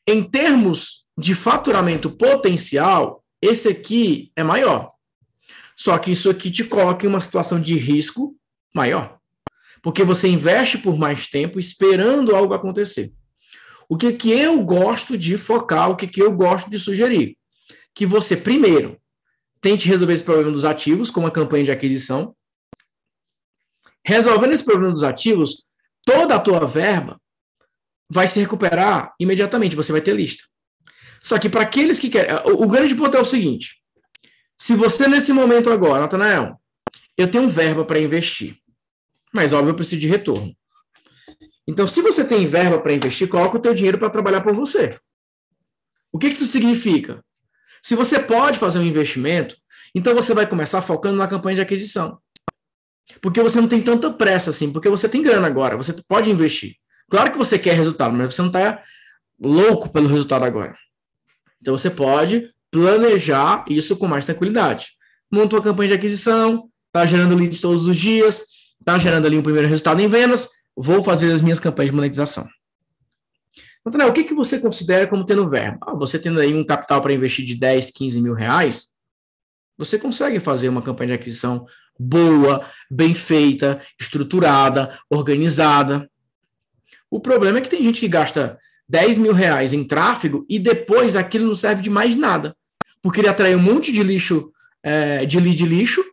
Em termos de faturamento potencial, esse aqui é maior. Só que isso aqui te coloca em uma situação de risco maior. Porque você investe por mais tempo esperando algo acontecer. O que, que eu gosto de focar, o que, que eu gosto de sugerir? Que você, primeiro, tente resolver esse problema dos ativos com uma campanha de aquisição. Resolvendo esse problema dos ativos, toda a tua verba vai se recuperar imediatamente, você vai ter lista. Só que para aqueles que querem. O, o grande ponto é o seguinte: se você, nesse momento agora, Natanael, eu tenho verba para investir, mas óbvio eu preciso de retorno. Então, se você tem verba para investir, coloca o teu dinheiro para trabalhar por você. O que isso significa? Se você pode fazer um investimento, então você vai começar focando na campanha de aquisição. Porque você não tem tanta pressa assim, porque você tem grana agora, você pode investir. Claro que você quer resultado, mas você não está louco pelo resultado agora. Então você pode planejar isso com mais tranquilidade. Monta uma campanha de aquisição, está gerando leads todos os dias, está gerando ali um primeiro resultado em vendas, vou fazer as minhas campanhas de monetização. Então, o que, que você considera como tendo verba? Ah, você tendo aí um capital para investir de 10, 15 mil reais, você consegue fazer uma campanha de aquisição boa, bem feita, estruturada, organizada. O problema é que tem gente que gasta 10 mil reais em tráfego e depois aquilo não serve de mais nada. Porque ele atraiu um monte de lixo, é, de lead lixo,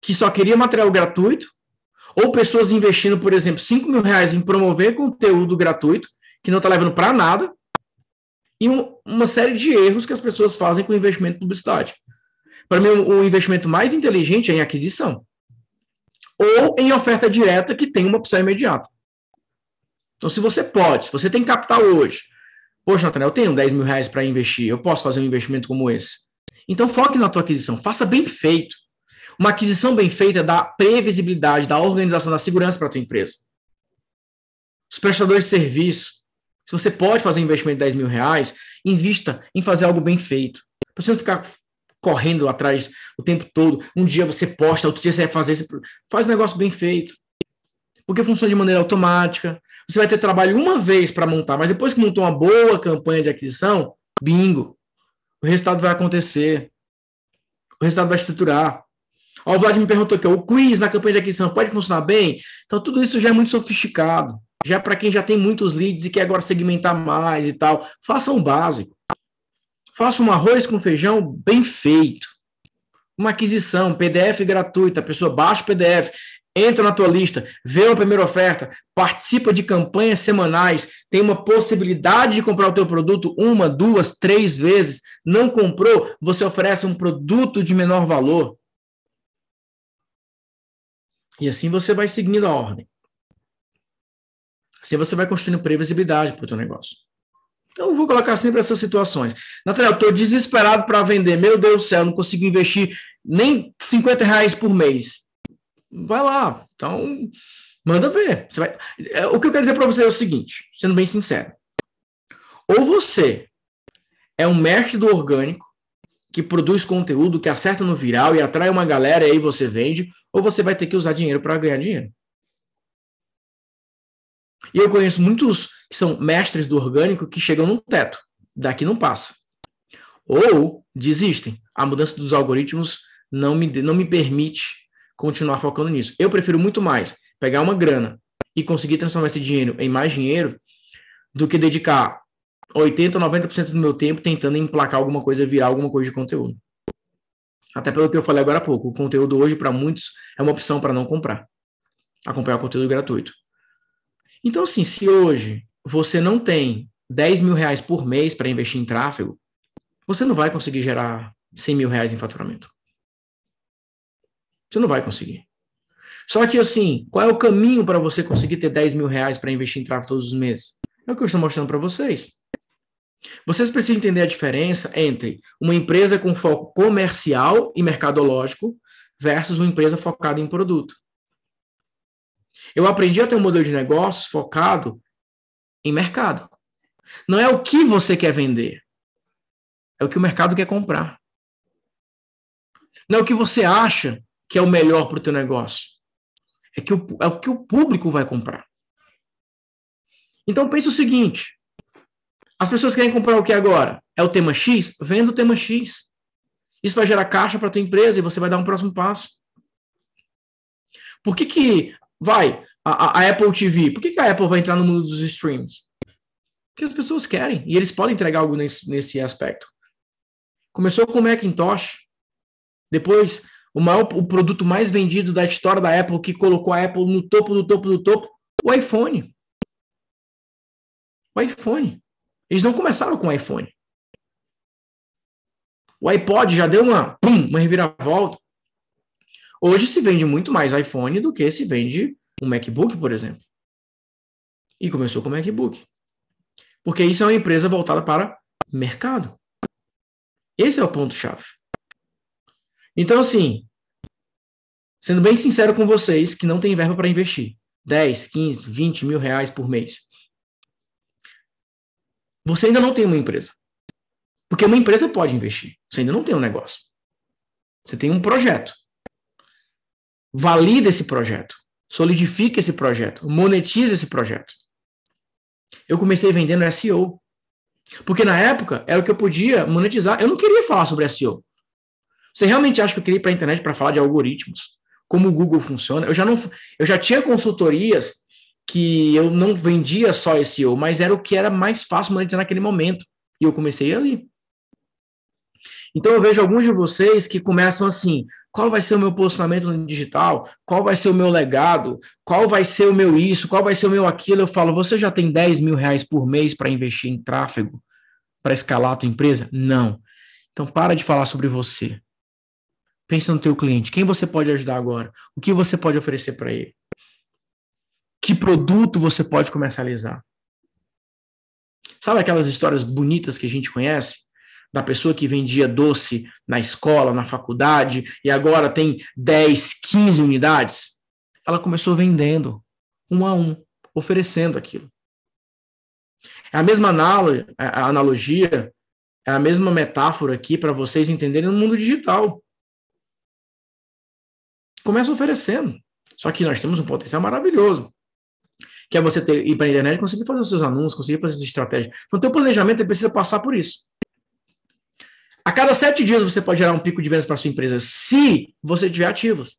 que só queria material gratuito, ou pessoas investindo, por exemplo, 5 mil reais em promover conteúdo gratuito, que não está levando para nada, e um, uma série de erros que as pessoas fazem com investimento em publicidade. Para mim, o investimento mais inteligente é em aquisição. Ou em oferta direta que tem uma opção imediata. Então, se você pode, se você tem capital hoje, poxa, Nathanael, eu tenho 10 mil reais para investir, eu posso fazer um investimento como esse. Então, foque na tua aquisição, faça bem feito. Uma aquisição bem feita dá previsibilidade, dá organização, dá segurança para a tua empresa. Os prestadores de serviço, se você pode fazer um investimento de 10 mil reais, invista em fazer algo bem feito. Para você não ficar correndo atrás o tempo todo. Um dia você posta, outro dia você vai fazer. Faz um negócio bem feito. Porque funciona de maneira automática. Você vai ter trabalho uma vez para montar, mas depois que montou uma boa campanha de aquisição, bingo. O resultado vai acontecer. O resultado vai estruturar. Ó, o Vlad me perguntou aqui, o quiz na campanha de aquisição pode funcionar bem? Então, tudo isso já é muito sofisticado. Já para quem já tem muitos leads e quer agora segmentar mais e tal, faça um básico. Faça um arroz com feijão bem feito. Uma aquisição, PDF gratuita, a pessoa baixa o PDF, entra na tua lista, vê uma primeira oferta, participa de campanhas semanais, tem uma possibilidade de comprar o teu produto uma, duas, três vezes, não comprou, você oferece um produto de menor valor. E assim você vai seguindo a ordem. Assim você vai construindo previsibilidade para o teu negócio. Então, eu vou colocar sempre essas situações. Nathaniel, eu estou desesperado para vender. Meu Deus do céu, não consigo investir nem 50 reais por mês. Vai lá. Então, manda ver. Você vai... É, o que eu quero dizer para você é o seguinte, sendo bem sincero. Ou você é um mestre do orgânico, que produz conteúdo, que acerta no viral e atrai uma galera e aí você vende, ou você vai ter que usar dinheiro para ganhar dinheiro. E eu conheço muitos que são mestres do orgânico que chegam no teto, daqui não passa. Ou desistem. A mudança dos algoritmos não me, não me permite continuar focando nisso. Eu prefiro muito mais pegar uma grana e conseguir transformar esse dinheiro em mais dinheiro do que dedicar 80, 90% do meu tempo tentando emplacar alguma coisa, virar alguma coisa de conteúdo. Até pelo que eu falei agora há pouco, o conteúdo hoje, para muitos, é uma opção para não comprar. Acompanhar o conteúdo gratuito. Então, assim, se hoje você não tem 10 mil reais por mês para investir em tráfego, você não vai conseguir gerar 100 mil reais em faturamento. Você não vai conseguir. Só que, assim, qual é o caminho para você conseguir ter 10 mil reais para investir em tráfego todos os meses? É o que eu estou mostrando para vocês. Vocês precisam entender a diferença entre uma empresa com foco comercial e mercadológico versus uma empresa focada em produto. Eu aprendi a ter um modelo de negócios focado em mercado. Não é o que você quer vender, é o que o mercado quer comprar. Não é o que você acha que é o melhor para o teu negócio. É, que o, é o que o público vai comprar. Então pense o seguinte: as pessoas querem comprar o que agora? É o tema X? Venda o tema X. Isso vai gerar caixa para tua empresa e você vai dar um próximo passo. Por que, que vai a, a, Apple TV? Por que, que a Apple vai entrar no mundo dos streams? Porque as pessoas querem e eles podem entregar algo nesse, nesse aspecto. Começou com o Macintosh, depois o maior o produto mais vendido da história da Apple que colocou a Apple no topo do topo do topo, o iPhone. O iPhone. Eles não começaram com o iPhone. O iPod já deu uma, pum, uma reviravolta. Hoje se vende muito mais iPhone do que se vende um MacBook, por exemplo. E começou com o MacBook. Porque isso é uma empresa voltada para mercado. Esse é o ponto-chave. Então, assim, sendo bem sincero com vocês que não tem verba para investir 10, 15, 20 mil reais por mês. Você ainda não tem uma empresa. Porque uma empresa pode investir. Você ainda não tem um negócio. Você tem um projeto. Valida esse projeto. Solidifica esse projeto. Monetiza esse projeto. Eu comecei vendendo SEO. Porque na época era o que eu podia monetizar. Eu não queria falar sobre SEO. Você realmente acha que eu queria ir para a internet para falar de algoritmos? Como o Google funciona? Eu já, não, eu já tinha consultorias que eu não vendia só SEO, mas era o que era mais fácil monetizar naquele momento. E eu comecei ali. Então eu vejo alguns de vocês que começam assim: qual vai ser o meu posicionamento no digital? Qual vai ser o meu legado? Qual vai ser o meu isso? Qual vai ser o meu aquilo? Eu falo: você já tem 10 mil reais por mês para investir em tráfego para escalar a tua empresa? Não. Então para de falar sobre você. Pensa no teu cliente. Quem você pode ajudar agora? O que você pode oferecer para ele? Que produto você pode comercializar? Sabe aquelas histórias bonitas que a gente conhece? Da pessoa que vendia doce na escola, na faculdade, e agora tem 10, 15 unidades? Ela começou vendendo, um a um, oferecendo aquilo. É a mesma analogia, é a mesma metáfora aqui para vocês entenderem no mundo digital. Começa oferecendo. Só que nós temos um potencial maravilhoso que é você ter, ir para a internet conseguir fazer os seus anúncios, conseguir fazer as estratégias. Então, o teu planejamento precisa passar por isso. A cada sete dias você pode gerar um pico de vendas para sua empresa, se você tiver ativos.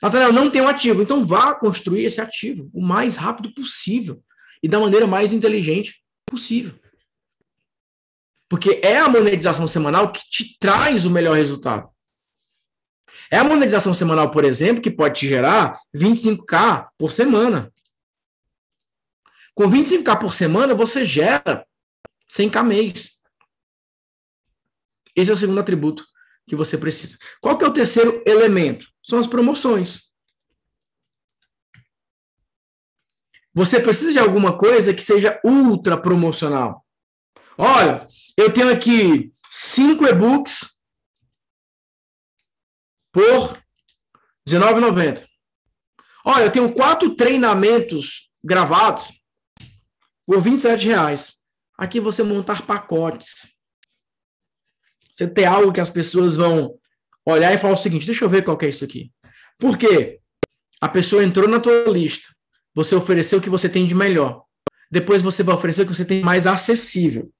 Nathanael, não tem um ativo, então vá construir esse ativo o mais rápido possível e da maneira mais inteligente possível. Porque é a monetização semanal que te traz o melhor resultado. É a monetização semanal, por exemplo, que pode te gerar 25k por semana. Com 25k por semana, você gera 100k mês. Esse é o segundo atributo que você precisa. Qual que é o terceiro elemento? São as promoções. Você precisa de alguma coisa que seja ultra promocional. Olha, eu tenho aqui cinco e-books por R$19,90. Olha, eu tenho quatro treinamentos gravados por 27 reais. Aqui você montar pacotes. Você ter algo que as pessoas vão olhar e falar o seguinte: deixa eu ver qual é isso aqui. Por quê? A pessoa entrou na tua lista. Você ofereceu o que você tem de melhor. Depois você vai oferecer o que você tem mais acessível.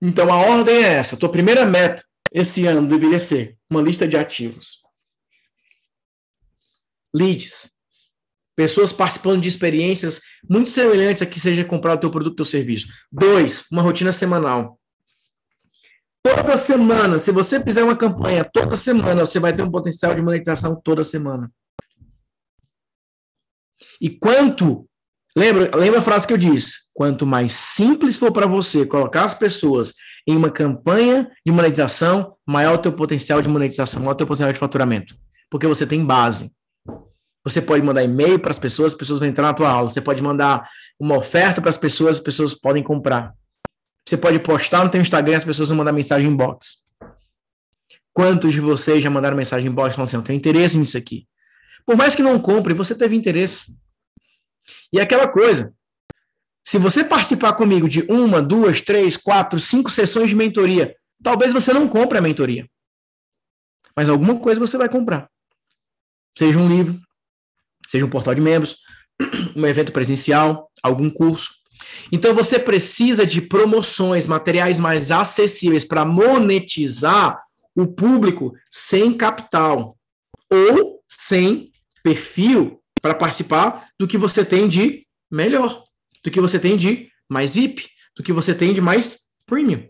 Então a ordem é essa. Tua primeira meta esse ano deveria ser uma lista de ativos. Leads. Pessoas participando de experiências muito semelhantes a que seja comprar o teu produto ou serviço. Dois, uma rotina semanal. Toda semana. Se você fizer uma campanha toda semana, você vai ter um potencial de monetização toda semana. E quanto Lembra, lembra a frase que eu disse? Quanto mais simples for para você colocar as pessoas em uma campanha de monetização, maior o teu potencial de monetização, maior o teu potencial de faturamento. Porque você tem base. Você pode mandar e-mail para as pessoas, as pessoas vão entrar na tua aula. Você pode mandar uma oferta para as pessoas, as pessoas podem comprar. Você pode postar no teu Instagram, as pessoas vão mandar mensagem inbox. Quantos de vocês já mandaram mensagem inbox falando assim, eu tenho interesse nisso aqui? Por mais que não compre, você teve interesse. E aquela coisa, se você participar comigo de uma, duas, três, quatro, cinco sessões de mentoria, talvez você não compre a mentoria. Mas alguma coisa você vai comprar. Seja um livro, seja um portal de membros, um evento presencial, algum curso. Então você precisa de promoções, materiais mais acessíveis para monetizar o público sem capital ou sem perfil para participar do que você tem de melhor, do que você tem de mais VIP, do que você tem de mais premium.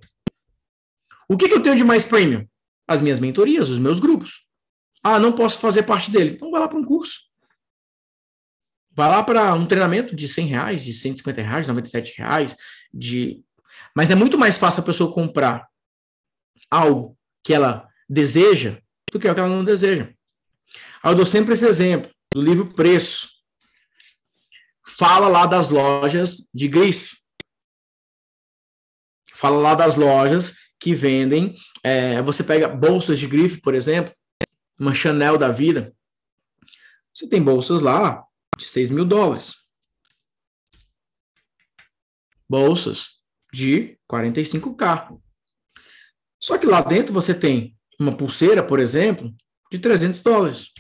O que, que eu tenho de mais premium? As minhas mentorias, os meus grupos. Ah, não posso fazer parte dele. Então vai lá para um curso. Vai lá para um treinamento de 100 reais, de 150 reais, 97 reais, de... Mas é muito mais fácil a pessoa comprar algo que ela deseja do que o que ela não deseja. Eu dou sempre esse exemplo do livro Preço, fala lá das lojas de grife. Fala lá das lojas que vendem. É, você pega bolsas de grife, por exemplo, uma Chanel da vida. Você tem bolsas lá de 6 mil dólares. Bolsas de 45K. Só que lá dentro você tem uma pulseira, por exemplo, de 300 dólares.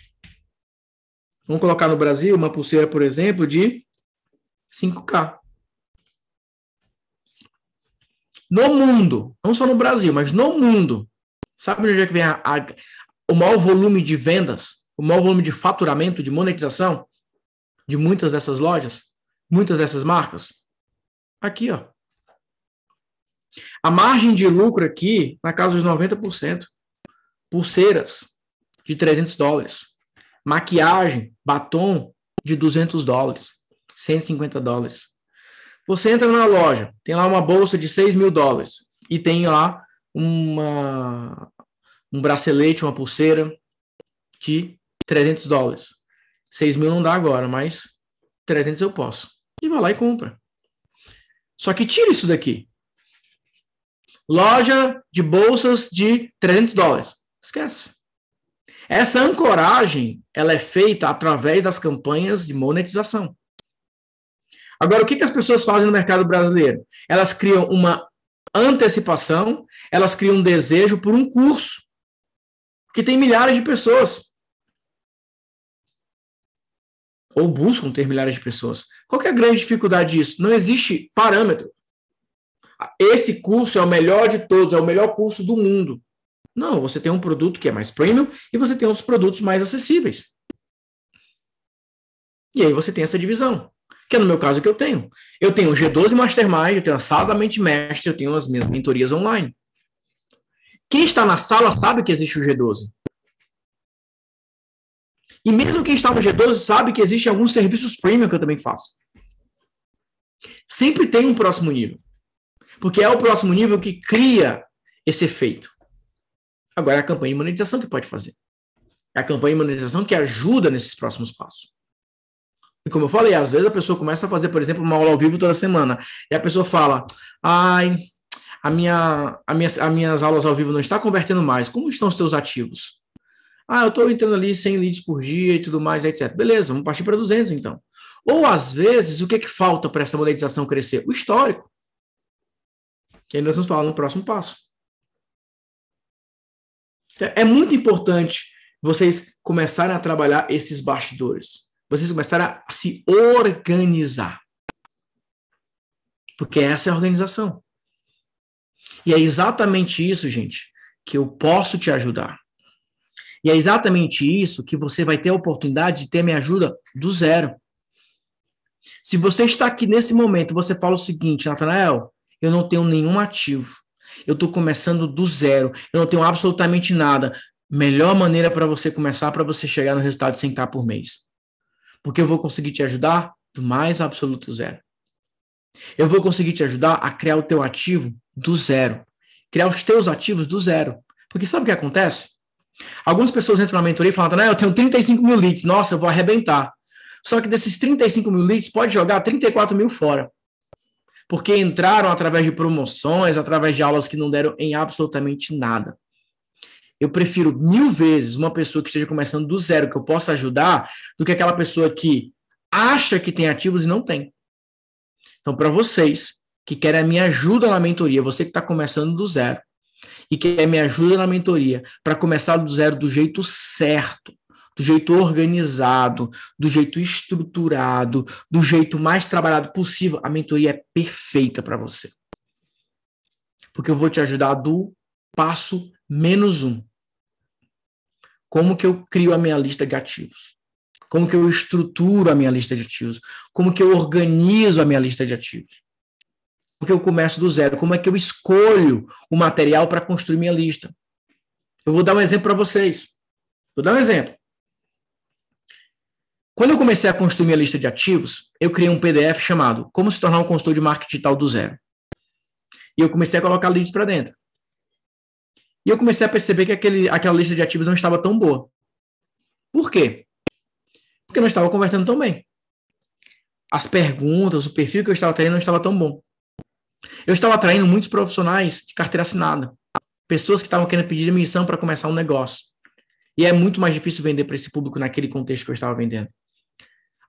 Vamos colocar no Brasil uma pulseira, por exemplo, de 5K. No mundo, não só no Brasil, mas no mundo, sabe onde é que vem a, a, o maior volume de vendas, o maior volume de faturamento, de monetização de muitas dessas lojas, muitas dessas marcas? Aqui, ó. A margem de lucro aqui, na casa dos 90%. Pulseiras de 300 dólares maquiagem, batom de 200 dólares, 150 dólares. Você entra na loja, tem lá uma bolsa de 6 mil dólares e tem lá uma, um bracelete, uma pulseira de 300 dólares. 6 mil não dá agora, mas 300 eu posso. E vai lá e compra. Só que tira isso daqui. Loja de bolsas de 300 dólares. Esquece. Essa ancoragem, ela é feita através das campanhas de monetização. Agora, o que, que as pessoas fazem no mercado brasileiro? Elas criam uma antecipação, elas criam um desejo por um curso, que tem milhares de pessoas. Ou buscam ter milhares de pessoas. Qual é a grande dificuldade disso? Não existe parâmetro. Esse curso é o melhor de todos, é o melhor curso do mundo. Não, você tem um produto que é mais premium e você tem outros produtos mais acessíveis. E aí você tem essa divisão, que é no meu caso que eu tenho. Eu tenho o G12 Mastermind, eu tenho a sala da mente mestre, eu tenho as minhas mentorias online. Quem está na sala sabe que existe o G12. E mesmo quem está no G12 sabe que existem alguns serviços premium que eu também faço. Sempre tem um próximo nível. Porque é o próximo nível que cria esse efeito. Agora é a campanha de monetização que pode fazer. É a campanha de monetização que ajuda nesses próximos passos. E como eu falei, às vezes a pessoa começa a fazer, por exemplo, uma aula ao vivo toda semana. E a pessoa fala: ai, a minha, a minha, as minhas aulas ao vivo não está convertendo mais. Como estão os teus ativos? Ah, eu estou entrando ali 100 leads por dia e tudo mais, etc. Beleza, vamos partir para 200 então. Ou às vezes, o que, que falta para essa monetização crescer? O histórico. Que nós vamos falar no próximo passo. É muito importante vocês começarem a trabalhar esses bastidores. Vocês começarem a se organizar. Porque essa é a organização. E é exatamente isso, gente, que eu posso te ajudar. E é exatamente isso que você vai ter a oportunidade de ter minha ajuda do zero. Se você está aqui nesse momento, você fala o seguinte, Natanael, eu não tenho nenhum ativo. Eu estou começando do zero. Eu não tenho absolutamente nada. Melhor maneira para você começar, para você chegar no resultado de 100k por mês. Porque eu vou conseguir te ajudar do mais absoluto zero. Eu vou conseguir te ajudar a criar o teu ativo do zero. Criar os teus ativos do zero. Porque sabe o que acontece? Algumas pessoas entram na mentoria e falam, né, eu tenho 35 mil leads, nossa, eu vou arrebentar. Só que desses 35 mil leads, pode jogar 34 mil fora. Porque entraram através de promoções, através de aulas que não deram em absolutamente nada. Eu prefiro mil vezes uma pessoa que esteja começando do zero, que eu possa ajudar, do que aquela pessoa que acha que tem ativos e não tem. Então, para vocês que querem a minha ajuda na mentoria, você que está começando do zero e quer me ajuda na mentoria para começar do zero do jeito certo, do jeito organizado, do jeito estruturado, do jeito mais trabalhado possível, a mentoria é perfeita para você. Porque eu vou te ajudar do passo menos um. Como que eu crio a minha lista de ativos? Como que eu estruturo a minha lista de ativos? Como que eu organizo a minha lista de ativos? Como que eu começo do zero? Como é que eu escolho o material para construir minha lista? Eu vou dar um exemplo para vocês. Vou dar um exemplo. Quando eu comecei a construir minha lista de ativos, eu criei um PDF chamado Como se tornar um consultor de marketing digital do zero. E eu comecei a colocar leads para dentro. E eu comecei a perceber que aquele, aquela lista de ativos não estava tão boa. Por quê? Porque não estava convertendo tão bem. As perguntas, o perfil que eu estava tendo não estava tão bom. Eu estava atraindo muitos profissionais de carteira assinada. Pessoas que estavam querendo pedir demissão para começar um negócio. E é muito mais difícil vender para esse público naquele contexto que eu estava vendendo.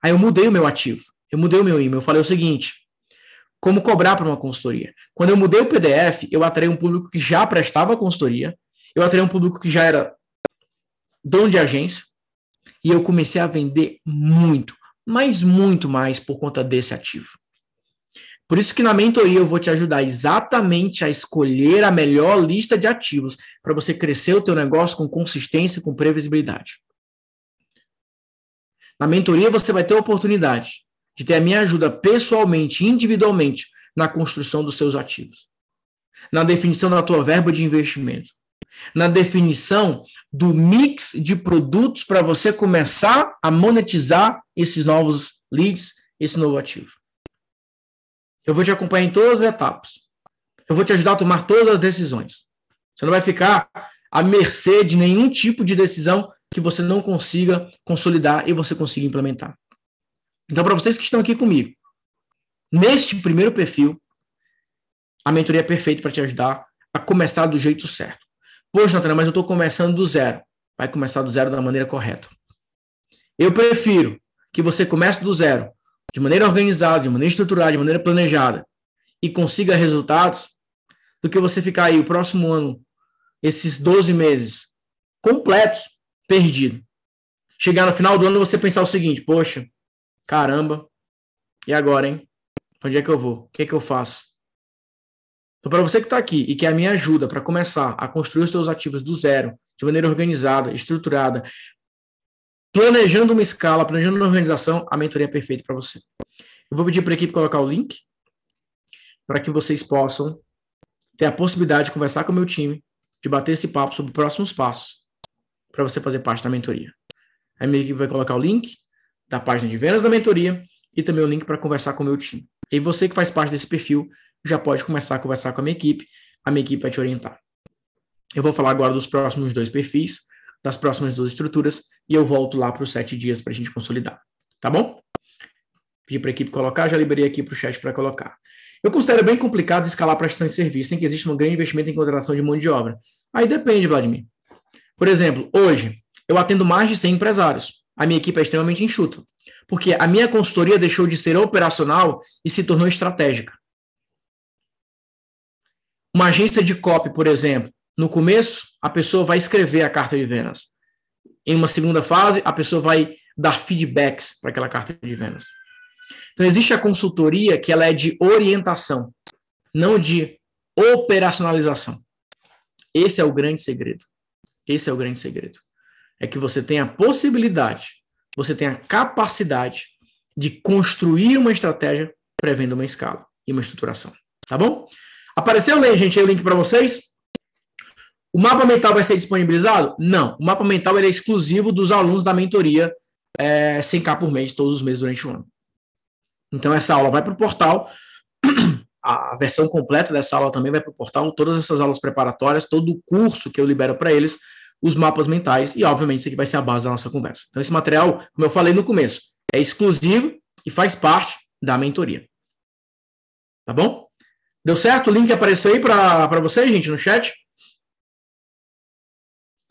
Aí eu mudei o meu ativo, eu mudei o meu e-mail. Eu falei o seguinte: como cobrar para uma consultoria? Quando eu mudei o PDF, eu atraí um público que já prestava consultoria, eu atraí um público que já era dono de agência, e eu comecei a vender muito, mas muito mais por conta desse ativo. Por isso que na mentoria eu vou te ajudar exatamente a escolher a melhor lista de ativos para você crescer o teu negócio com consistência, com previsibilidade. Na mentoria você vai ter a oportunidade de ter a minha ajuda pessoalmente, individualmente, na construção dos seus ativos, na definição da tua verba de investimento, na definição do mix de produtos para você começar a monetizar esses novos leads, esse novo ativo. Eu vou te acompanhar em todas as etapas. Eu vou te ajudar a tomar todas as decisões. Você não vai ficar à mercê de nenhum tipo de decisão que você não consiga consolidar e você consiga implementar. Então, para vocês que estão aqui comigo, neste primeiro perfil, a mentoria é perfeita para te ajudar a começar do jeito certo. Poxa, Natana, mas eu estou começando do zero. Vai começar do zero da maneira correta. Eu prefiro que você comece do zero, de maneira organizada, de maneira estruturada, de maneira planejada, e consiga resultados, do que você ficar aí o próximo ano, esses 12 meses, completos, perdido. Chegar no final do ano você pensar o seguinte: poxa, caramba, e agora, hein? Onde é que eu vou? O que é que eu faço? Então, para você que está aqui e que é a minha ajuda para começar a construir os seus ativos do zero, de maneira organizada, estruturada, planejando uma escala, planejando uma organização, a mentoria é perfeita para você. Eu vou pedir para a equipe colocar o link para que vocês possam ter a possibilidade de conversar com o meu time, de bater esse papo sobre próximos passos para você fazer parte da mentoria. A minha equipe vai colocar o link da página de vendas da mentoria e também o link para conversar com o meu time. E você que faz parte desse perfil já pode começar a conversar com a minha equipe, a minha equipe vai te orientar. Eu vou falar agora dos próximos dois perfis, das próximas duas estruturas, e eu volto lá para os sete dias para a gente consolidar. Tá bom? Pedi para a equipe colocar, já liberei aqui para o chat para colocar. Eu considero bem complicado escalar prestação de serviço sem que exista um grande investimento em contratação de mão de obra. Aí depende, Vladimir. Por exemplo, hoje eu atendo mais de 100 empresários. A minha equipe é extremamente enxuta, porque a minha consultoria deixou de ser operacional e se tornou estratégica. Uma agência de copy, por exemplo, no começo a pessoa vai escrever a carta de vendas. Em uma segunda fase, a pessoa vai dar feedbacks para aquela carta de vendas. Então existe a consultoria que ela é de orientação, não de operacionalização. Esse é o grande segredo. Esse é o grande segredo. É que você tem a possibilidade, você tem a capacidade de construir uma estratégia prevendo uma escala e uma estruturação. Tá bom? Apareceu, né, gente, aí o link para vocês? O mapa mental vai ser disponibilizado? Não. O mapa mental é exclusivo dos alunos da mentoria é, 100k por mês, todos os meses durante o ano. Então, essa aula vai para o portal. A versão completa dessa aula também vai para o portal. Todas essas aulas preparatórias, todo o curso que eu libero para eles, os mapas mentais, e obviamente isso aqui vai ser a base da nossa conversa. Então, esse material, como eu falei no começo, é exclusivo e faz parte da mentoria. Tá bom? Deu certo? O link apareceu aí para vocês, gente, no chat?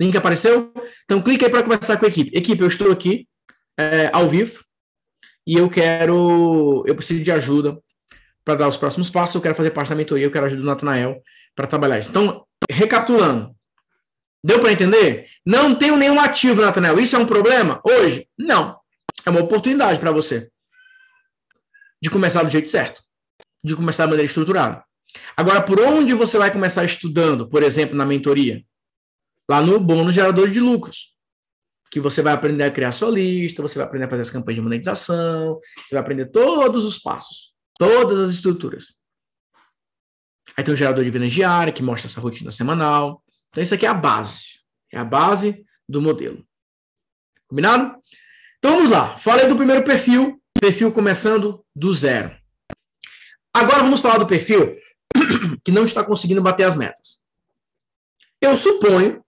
Link apareceu? Então, clique aí para conversar com a equipe. Equipe, eu estou aqui é, ao vivo e eu quero, eu preciso de ajuda para dar os próximos passos, eu quero fazer parte da mentoria, eu quero ajuda do Natanael para trabalhar isso. Então, recapitulando, deu para entender? Não tenho nenhum ativo, Natanael. Isso é um problema hoje? Não. É uma oportunidade para você de começar do jeito certo, de começar da maneira estruturada. Agora, por onde você vai começar estudando, por exemplo, na mentoria? Lá no bônus gerador de lucros que você vai aprender a criar sua lista, você vai aprender a fazer as campanhas de monetização, você vai aprender todos os passos, todas as estruturas. Aí tem o gerador de vendas diária, que mostra essa rotina semanal. Então, isso aqui é a base. É a base do modelo. Combinado? Então, vamos lá. Falei do primeiro perfil, perfil começando do zero. Agora, vamos falar do perfil que não está conseguindo bater as metas. Eu suponho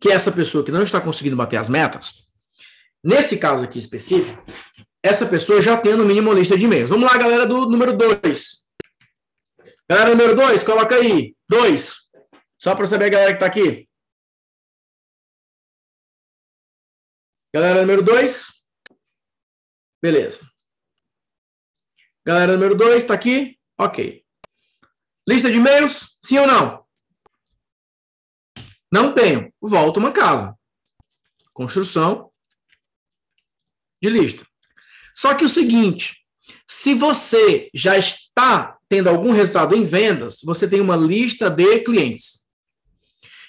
que essa pessoa que não está conseguindo bater as metas, nesse caso aqui específico, essa pessoa já tem no mínimo uma lista de e-mails. Vamos lá, galera do número 2. Galera número 2, coloca aí. 2. Só para saber a galera que está aqui. Galera número 2. Beleza. Galera número 2, está aqui? Ok. Lista de e-mails? Sim ou não? Não tenho. Volto uma casa. Construção de lista. Só que o seguinte, se você já está tendo algum resultado em vendas, você tem uma lista de clientes.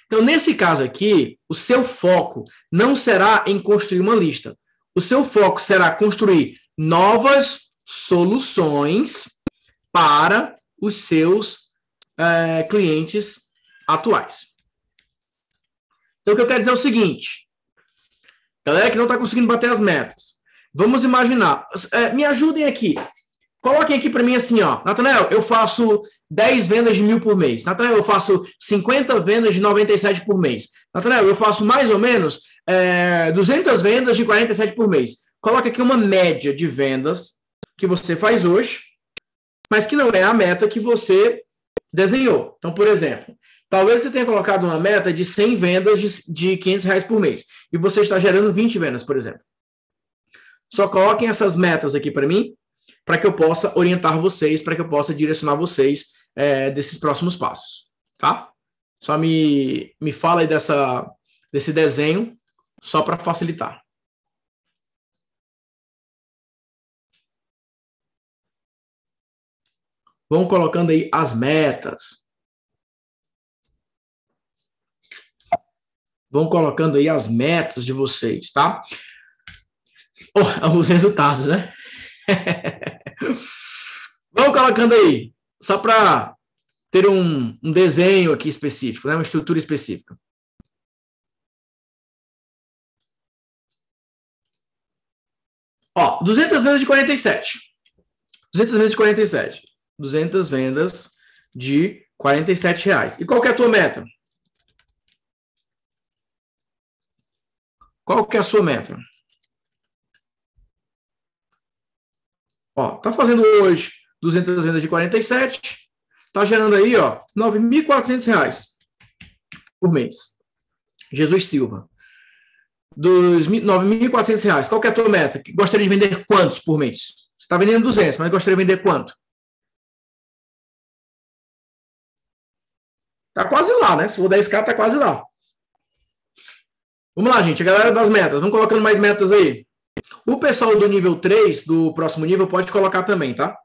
Então, nesse caso aqui, o seu foco não será em construir uma lista. O seu foco será construir novas soluções para os seus é, clientes atuais. Então, o que eu quero dizer é o seguinte: galera que não está conseguindo bater as metas, vamos imaginar, é, me ajudem aqui. Coloquem aqui para mim assim, ó, Natanael, eu faço 10 vendas de mil por mês. Natanael, eu faço 50 vendas de 97 por mês. Natanael, eu faço mais ou menos é, 200 vendas de 47 por mês. Coloque aqui uma média de vendas que você faz hoje, mas que não é a meta que você desenhou. Então, por exemplo, Talvez você tenha colocado uma meta de 100 vendas de, de 500 reais por mês e você está gerando 20 vendas, por exemplo. Só coloquem essas metas aqui para mim, para que eu possa orientar vocês, para que eu possa direcionar vocês é, desses próximos passos, tá? Só me, me fala aí dessa, desse desenho, só para facilitar. Vão colocando aí as metas. Vão colocando aí as metas de vocês, tá? Oh, os resultados, né? Vão colocando aí, só para ter um, um, desenho aqui específico, né? uma estrutura específica. Ó, 200 vendas de 47. 200 vendas de 47. 200 vendas de 47 reais. E qual é a tua meta? Qual que é a sua meta? Ó, tá fazendo hoje 200 vendas de 47, tá gerando aí, ó, R$ 9.400 por mês. Jesus Silva. Dos R$ 9.400. Qual que é a tua meta? Gostaria de vender quantos por mês? Você está vendendo 200, mas gostaria de vender quanto? Tá quase lá, né? Se for 10k, tá quase lá. Vamos lá, gente. A galera das metas. Vamos colocando mais metas aí. O pessoal do nível 3, do próximo nível, pode colocar também, tá?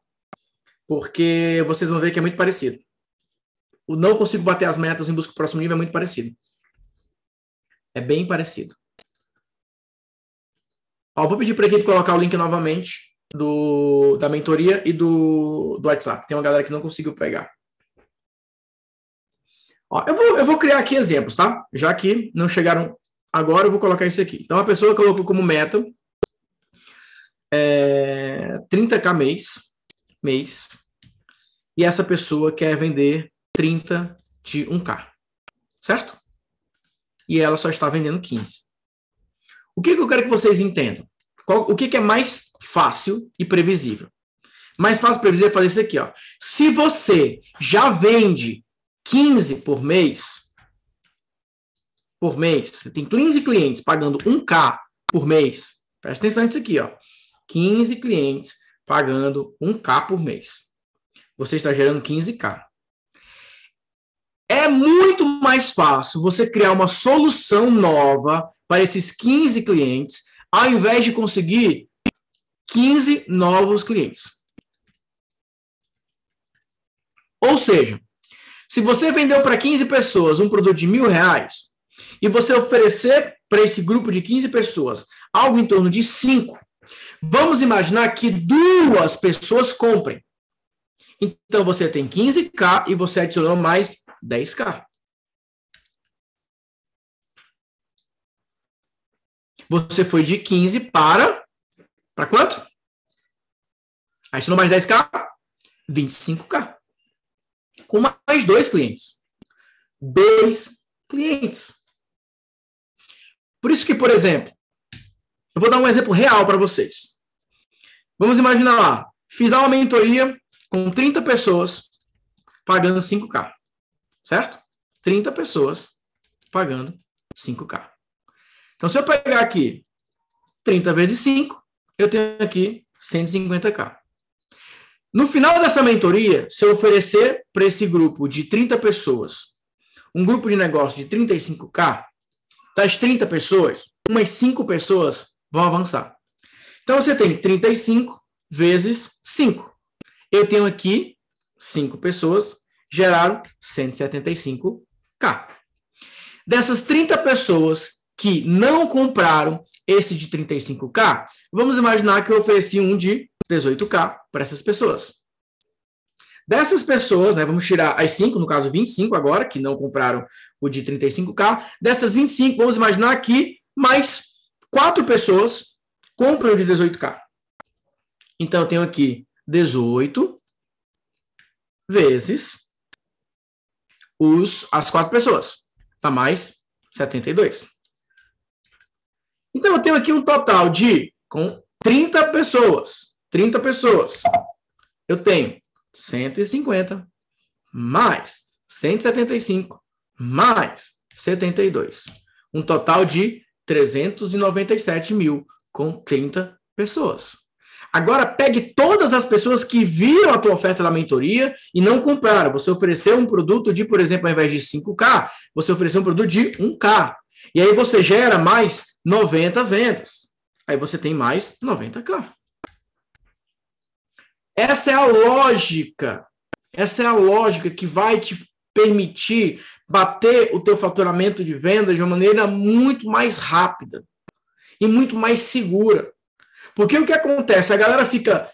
Porque vocês vão ver que é muito parecido. O não consigo bater as metas em busca do próximo nível é muito parecido. É bem parecido. Ó, vou pedir para a equipe colocar o link novamente do, da mentoria e do, do WhatsApp. Tem uma galera que não conseguiu pegar. Ó, eu, vou, eu vou criar aqui exemplos, tá? Já que não chegaram agora, eu vou colocar isso aqui. Então, a pessoa colocou como meta é, 30k mês, mês, e essa pessoa quer vender 30 de 1k, certo? E ela só está vendendo 15. O que, que eu quero que vocês entendam? Qual, o que, que é mais fácil e previsível? Mais fácil e previsível é fazer isso aqui, ó. Se você já vende 15 por mês, por mês, você tem 15 clientes pagando 1K por mês. Presta atenção nisso aqui, ó. 15 clientes pagando 1K por mês. Você está gerando 15K. É muito mais fácil você criar uma solução nova para esses 15 clientes, ao invés de conseguir 15 novos clientes. Ou seja, se você vendeu para 15 pessoas um produto de mil reais e você oferecer para esse grupo de 15 pessoas algo em torno de 5, vamos imaginar que duas pessoas comprem. Então você tem 15K e você adicionou mais 10K. Você foi de 15 para. Para quanto? Adicionou mais 10K? 25K com mais dois clientes. Dois clientes. Por isso que, por exemplo, eu vou dar um exemplo real para vocês. Vamos imaginar lá, fiz uma mentoria com 30 pessoas pagando 5K. Certo? 30 pessoas pagando 5K. Então, se eu pegar aqui 30 vezes 5, eu tenho aqui 150K. No final dessa mentoria, se eu oferecer para esse grupo de 30 pessoas um grupo de negócio de 35K, das 30 pessoas, umas 5 pessoas vão avançar. Então você tem 35 vezes 5. Eu tenho aqui 5 pessoas, geraram 175K. Dessas 30 pessoas que não compraram esse de 35K, vamos imaginar que eu ofereci um de 18K para essas pessoas. Dessas pessoas, né, vamos tirar as 5, no caso 25 agora, que não compraram o de 35K. Dessas 25, vamos imaginar que mais 4 pessoas compram o de 18K. Então, eu tenho aqui 18 vezes os, as 4 pessoas. Tá mais 72. Então, eu tenho aqui um total de, com 30 pessoas, 30 pessoas. Eu tenho 150 mais 175 mais 72. Um total de 397 mil com 30 pessoas. Agora pegue todas as pessoas que viram a tua oferta da mentoria e não compraram. Você ofereceu um produto de, por exemplo, ao invés de 5K, você ofereceu um produto de 1K. E aí você gera mais 90 vendas. Aí você tem mais 90K. Essa é a lógica. Essa é a lógica que vai te permitir bater o teu faturamento de venda de uma maneira muito mais rápida e muito mais segura. Porque o que acontece? A galera fica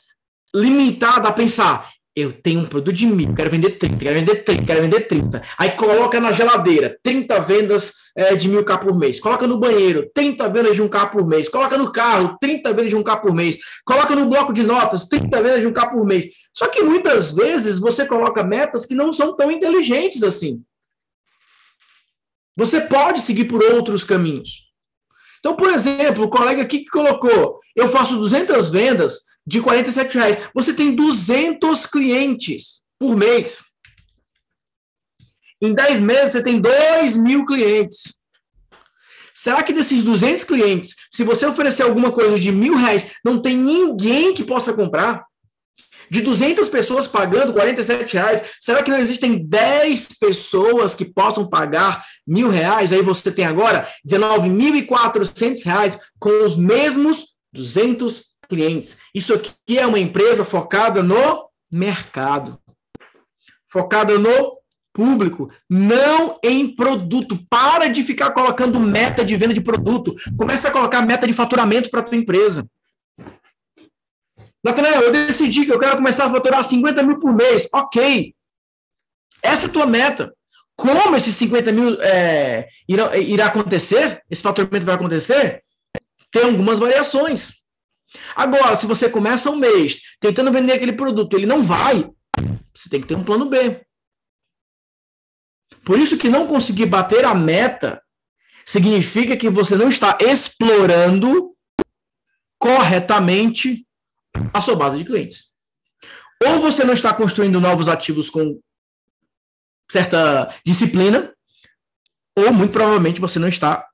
limitada a pensar: eu tenho um produto de mil, quero vender 30, quero vender 30, quero vender 30. Aí coloca na geladeira, 30 vendas é, de mil K por mês. Coloca no banheiro, 30 vendas de um K por mês. Coloca no carro, 30 vendas de um K por mês. Coloca no bloco de notas, 30 vendas de um K por mês. Só que muitas vezes você coloca metas que não são tão inteligentes assim. Você pode seguir por outros caminhos. Então, por exemplo, o colega aqui que colocou, eu faço 200 vendas, de 47 reais. Você tem 200 clientes por mês. Em 10 meses, você tem 2 mil clientes. Será que desses 200 clientes, se você oferecer alguma coisa de mil reais, não tem ninguém que possa comprar? De 200 pessoas pagando 47 reais, será que não existem 10 pessoas que possam pagar mil reais? Aí você tem agora 19.400 reais com os mesmos 200 clientes. Isso aqui é uma empresa focada no mercado, focada no público, não em produto. Para de ficar colocando meta de venda de produto. Começa a colocar meta de faturamento para a tua empresa. Natanael, eu decidi que eu quero começar a faturar 50 mil por mês. Ok. Essa é a tua meta. Como esses 50 mil é, irá acontecer? Esse faturamento vai acontecer? Tem algumas variações. Agora, se você começa um mês tentando vender aquele produto, ele não vai, você tem que ter um plano B. Por isso que não conseguir bater a meta significa que você não está explorando corretamente a sua base de clientes. Ou você não está construindo novos ativos com certa disciplina, ou muito provavelmente você não está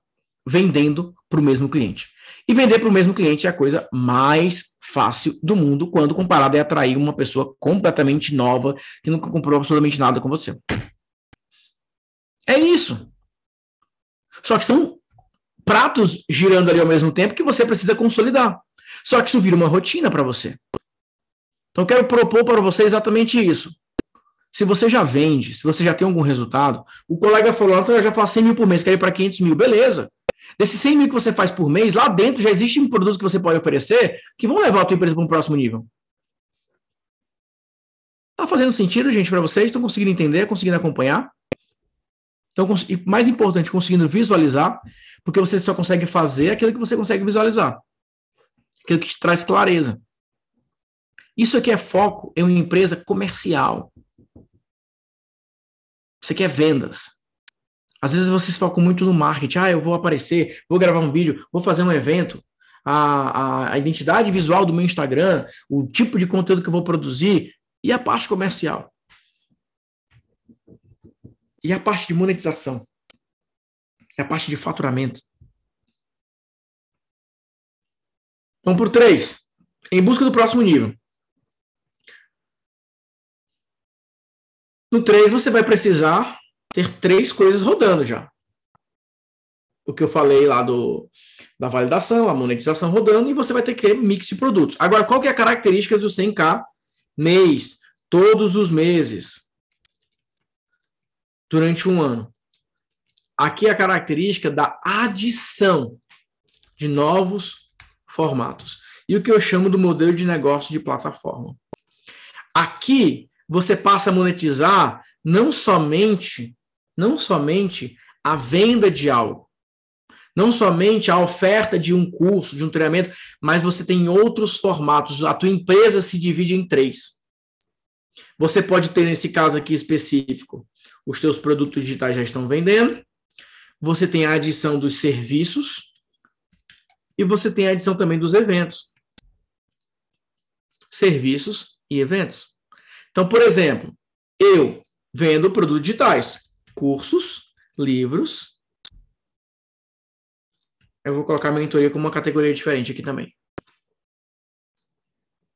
vendendo para o mesmo cliente. E vender para o mesmo cliente é a coisa mais fácil do mundo quando comparado a atrair uma pessoa completamente nova que nunca comprou absolutamente nada com você. É isso. Só que são pratos girando ali ao mesmo tempo que você precisa consolidar. Só que isso vira uma rotina para você. Então eu quero propor para você exatamente isso. Se você já vende, se você já tem algum resultado, o colega falou, eu já faço 100 mil por mês, quero ir para 500 mil, beleza. Desses 100 mil que você faz por mês, lá dentro já existe um produto que você pode oferecer que vão levar a tua empresa para um próximo nível. Tá fazendo sentido, gente, para vocês? Estão conseguindo entender, conseguindo acompanhar? Então, mais importante, conseguindo visualizar, porque você só consegue fazer aquilo que você consegue visualizar. Aquilo que te traz clareza. Isso aqui é foco em uma empresa comercial. Você quer vendas. Às vezes vocês focam muito no marketing. Ah, eu vou aparecer, vou gravar um vídeo, vou fazer um evento. A, a, a identidade visual do meu Instagram, o tipo de conteúdo que eu vou produzir e a parte comercial. E a parte de monetização. E a parte de faturamento. Vamos por três. Em busca do próximo nível. No 3, você vai precisar ter três coisas rodando já. O que eu falei lá do, da validação, a monetização rodando, e você vai ter que ter mix de produtos. Agora, qual que é a característica do 100K mês, todos os meses, durante um ano? Aqui é a característica da adição de novos formatos. E o que eu chamo do modelo de negócio de plataforma. Aqui você passa a monetizar não somente, não somente a venda de algo, não somente a oferta de um curso, de um treinamento, mas você tem outros formatos. A tua empresa se divide em três. Você pode ter, nesse caso aqui específico, os teus produtos digitais já estão vendendo, você tem a adição dos serviços e você tem a adição também dos eventos. Serviços e eventos. Então, por exemplo, eu vendo produtos digitais, cursos, livros. Eu vou colocar a mentoria como uma categoria diferente aqui também.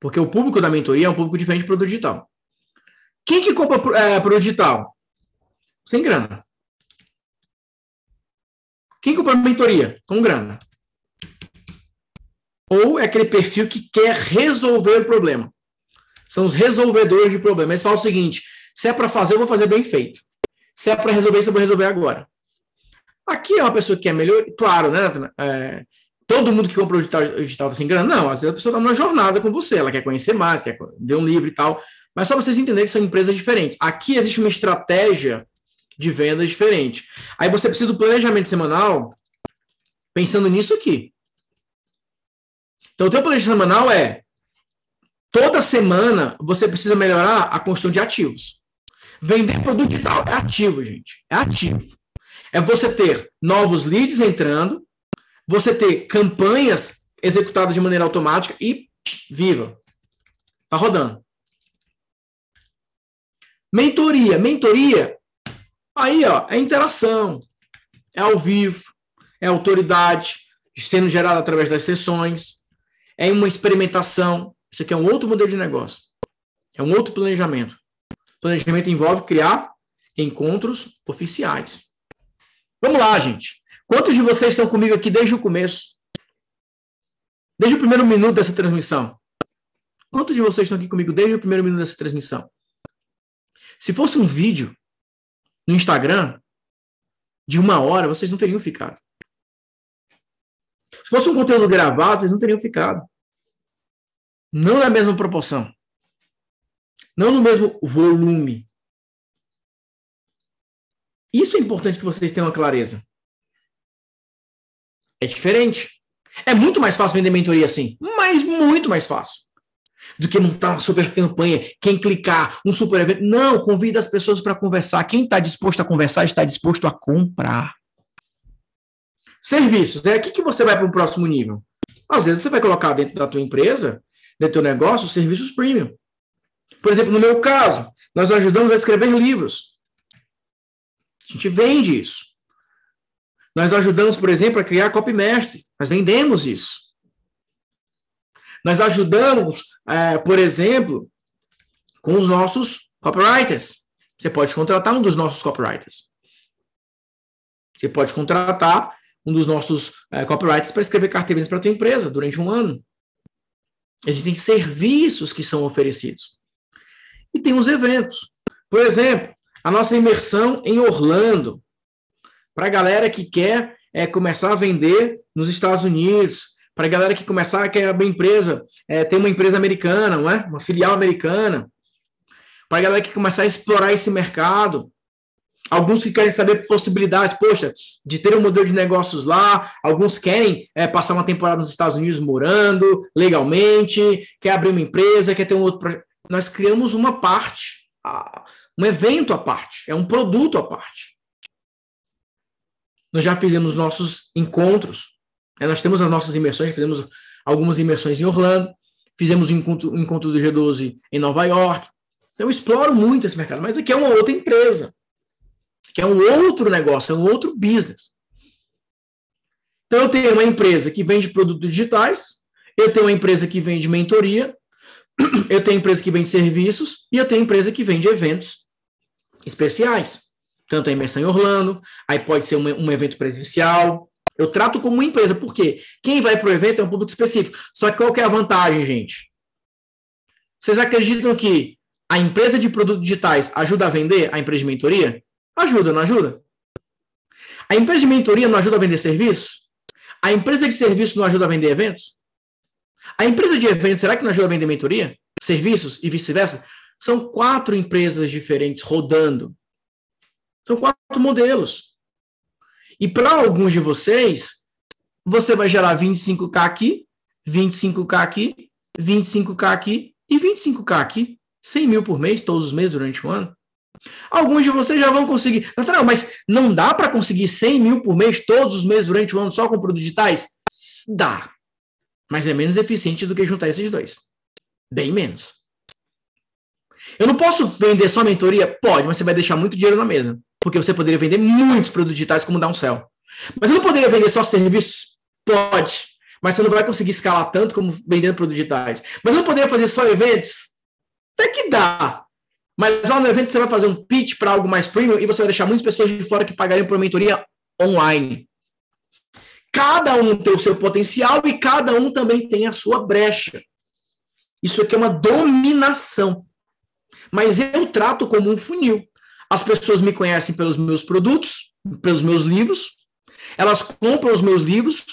Porque o público da mentoria é um público diferente de produto digital. Quem que compra é, produto digital? Sem grana. Quem compra mentoria? Com grana. Ou é aquele perfil que quer resolver o problema. São os resolvedores de problemas. Eles falam o seguinte: se é para fazer, eu vou fazer bem feito. Se é para resolver isso, eu vou resolver agora. Aqui é uma pessoa que é melhor, claro, né, é, todo mundo que compra o digital, o digital tá grana? Não, às vezes a pessoa está numa jornada com você, ela quer conhecer mais, quer ler um livro e tal. Mas só vocês entenderem que são empresas diferentes. Aqui existe uma estratégia de vendas diferente. Aí você precisa do planejamento semanal pensando nisso aqui. Então, o teu planejamento semanal é Toda semana você precisa melhorar a construção de ativos. Vender produto digital é ativo, gente. É ativo. É você ter novos leads entrando, você ter campanhas executadas de maneira automática e viva. Tá rodando. Mentoria. Mentoria, aí, ó, é interação, é ao vivo, é autoridade, sendo gerada através das sessões, é uma experimentação, isso aqui é um outro modelo de negócio. É um outro planejamento. Planejamento envolve criar encontros oficiais. Vamos lá, gente. Quantos de vocês estão comigo aqui desde o começo? Desde o primeiro minuto dessa transmissão? Quantos de vocês estão aqui comigo desde o primeiro minuto dessa transmissão? Se fosse um vídeo no Instagram de uma hora, vocês não teriam ficado. Se fosse um conteúdo gravado, vocês não teriam ficado. Não na mesma proporção. Não no mesmo volume. Isso é importante que vocês tenham clareza. É diferente. É muito mais fácil vender mentoria assim, mas muito mais fácil. Do que montar uma super campanha, quem clicar, um super evento. Não, convida as pessoas para conversar. Quem está disposto a conversar está disposto a comprar. Serviços, é aqui que você vai para o próximo nível. Às vezes você vai colocar dentro da tua empresa, do teu negócio, serviços premium. Por exemplo, no meu caso, nós ajudamos a escrever livros. A gente vende isso. Nós ajudamos, por exemplo, a criar copy mestre. Nós vendemos isso. Nós ajudamos, é, por exemplo, com os nossos copywriters. Você pode contratar um dos nossos copywriters. Você pode contratar um dos nossos é, copywriters para escrever carteirinhas para a tua empresa durante um ano. Existem serviços que são oferecidos. E tem os eventos. Por exemplo, a nossa imersão em Orlando, para a galera que quer é, começar a vender nos Estados Unidos, para a galera que começar a quer abrir empresa, é, ter uma empresa americana, não é? uma filial americana, para a galera que começar a explorar esse mercado, Alguns que querem saber possibilidades, poxa, de ter um modelo de negócios lá. Alguns querem é, passar uma temporada nos Estados Unidos morando legalmente, quer abrir uma empresa, quer ter um outro projeto. Nós criamos uma parte, um evento à parte, é um produto à parte. Nós já fizemos nossos encontros, né? nós temos as nossas imersões, fizemos algumas imersões em Orlando, fizemos o um encontro, um encontro do G12 em Nova York. Então, eu exploro muito esse mercado, mas aqui é uma outra empresa que é um outro negócio, é um outro business. Então, eu tenho uma empresa que vende produtos digitais, eu tenho uma empresa que vende mentoria, eu tenho empresa que vende serviços e eu tenho empresa que vende eventos especiais. Tanto a imersão em Orlando, aí pode ser um, um evento presencial. Eu trato como uma empresa, porque quem vai para o evento é um público específico. Só que qual que é a vantagem, gente? Vocês acreditam que a empresa de produtos digitais ajuda a vender a empresa de mentoria? Ajuda, não ajuda? A empresa de mentoria não ajuda a vender serviços? A empresa de serviços não ajuda a vender eventos? A empresa de eventos, será que não ajuda a vender mentoria? Serviços e vice-versa? São quatro empresas diferentes rodando. São quatro modelos. E para alguns de vocês, você vai gerar 25K aqui, 25K aqui, 25K aqui e 25K aqui. 100 mil por mês, todos os meses, durante um ano. Alguns de vocês já vão conseguir. Nathanael, mas não dá para conseguir 100 mil por mês todos os meses durante o ano só com produtos digitais? Dá. Mas é menos eficiente do que juntar esses dois. Bem menos. Eu não posso vender só mentoria? Pode, mas você vai deixar muito dinheiro na mesa. Porque você poderia vender muitos produtos digitais como dar um céu. Mas eu não poderia vender só serviços? Pode. Mas você não vai conseguir escalar tanto como vendendo produtos digitais. Mas eu não poderia fazer só eventos? Até que dá. Mas lá no evento você vai fazer um pitch para algo mais premium e você vai deixar muitas pessoas de fora que pagariam por mentoria online. Cada um tem o seu potencial e cada um também tem a sua brecha. Isso aqui é uma dominação. Mas eu trato como um funil. As pessoas me conhecem pelos meus produtos, pelos meus livros, elas compram os meus livros,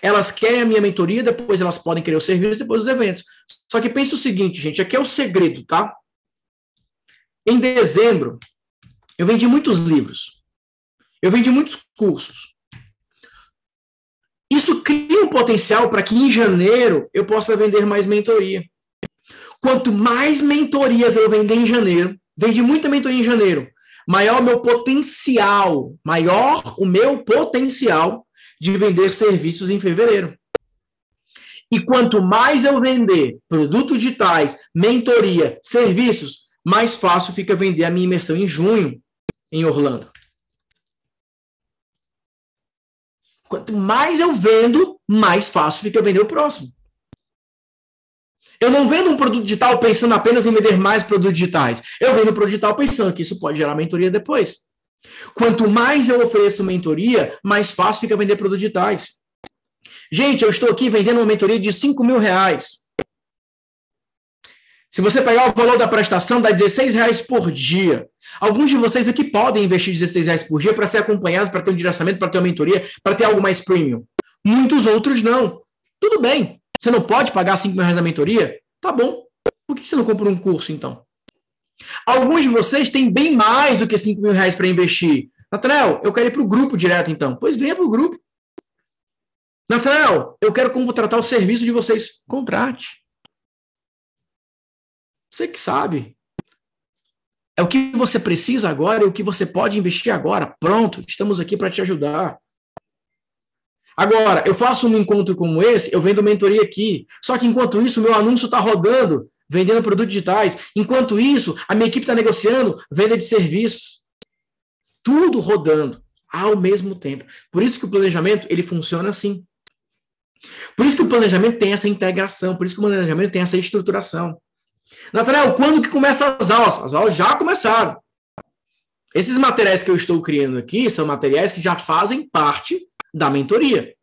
elas querem a minha mentoria, depois elas podem querer o serviço, depois os eventos. Só que pensa o seguinte, gente, aqui é o segredo, tá? Em dezembro, eu vendi muitos livros. Eu vendi muitos cursos. Isso cria um potencial para que em janeiro eu possa vender mais mentoria. Quanto mais mentorias eu vender em janeiro, vendi muita mentoria em janeiro, maior o meu potencial, maior o meu potencial de vender serviços em fevereiro. E quanto mais eu vender produtos digitais, mentoria, serviços, mais fácil fica vender a minha imersão em junho em Orlando. Quanto mais eu vendo, mais fácil fica vender o próximo. Eu não vendo um produto digital pensando apenas em vender mais produtos digitais. Eu vendo um produto digital pensando que isso pode gerar mentoria depois. Quanto mais eu ofereço mentoria, mais fácil fica vender produtos digitais. Gente, eu estou aqui vendendo uma mentoria de 5 mil reais. Se você pegar o valor da prestação, dá 16 reais por dia. Alguns de vocês aqui podem investir 16 reais por dia para ser acompanhado, para ter um direcionamento, para ter uma mentoria, para ter algo mais premium. Muitos outros não. Tudo bem. Você não pode pagar 5 mil reais na mentoria? Tá bom. Por que você não compra um curso, então? Alguns de vocês têm bem mais do que 5 mil reais para investir. Nathanael, eu quero ir para o grupo direto, então. Pois venha para o grupo. Nathanael, eu quero contratar o serviço de vocês. Contrate. Você que sabe. É o que você precisa agora e o que você pode investir agora. Pronto, estamos aqui para te ajudar. Agora, eu faço um encontro como esse, eu vendo mentoria aqui. Só que enquanto isso, meu anúncio está rodando, vendendo produtos digitais. Enquanto isso, a minha equipe está negociando venda de serviços. Tudo rodando ao mesmo tempo. Por isso que o planejamento ele funciona assim. Por isso que o planejamento tem essa integração, por isso que o planejamento tem essa estruturação. Nathanael, quando que começam as aulas? As aulas já começaram. Esses materiais que eu estou criando aqui são materiais que já fazem parte da mentoria.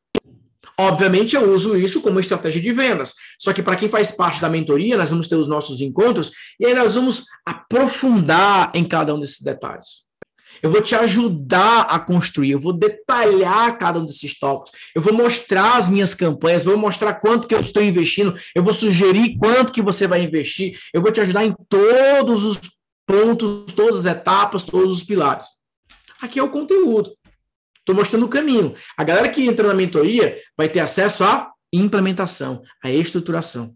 Obviamente, eu uso isso como estratégia de vendas. Só que para quem faz parte da mentoria, nós vamos ter os nossos encontros e aí nós vamos aprofundar em cada um desses detalhes. Eu vou te ajudar a construir, eu vou detalhar cada um desses tópicos, eu vou mostrar as minhas campanhas, vou mostrar quanto que eu estou investindo, eu vou sugerir quanto que você vai investir, eu vou te ajudar em todos os pontos, todas as etapas, todos os pilares. Aqui é o conteúdo. Estou mostrando o caminho. A galera que entra na mentoria vai ter acesso à implementação, à estruturação,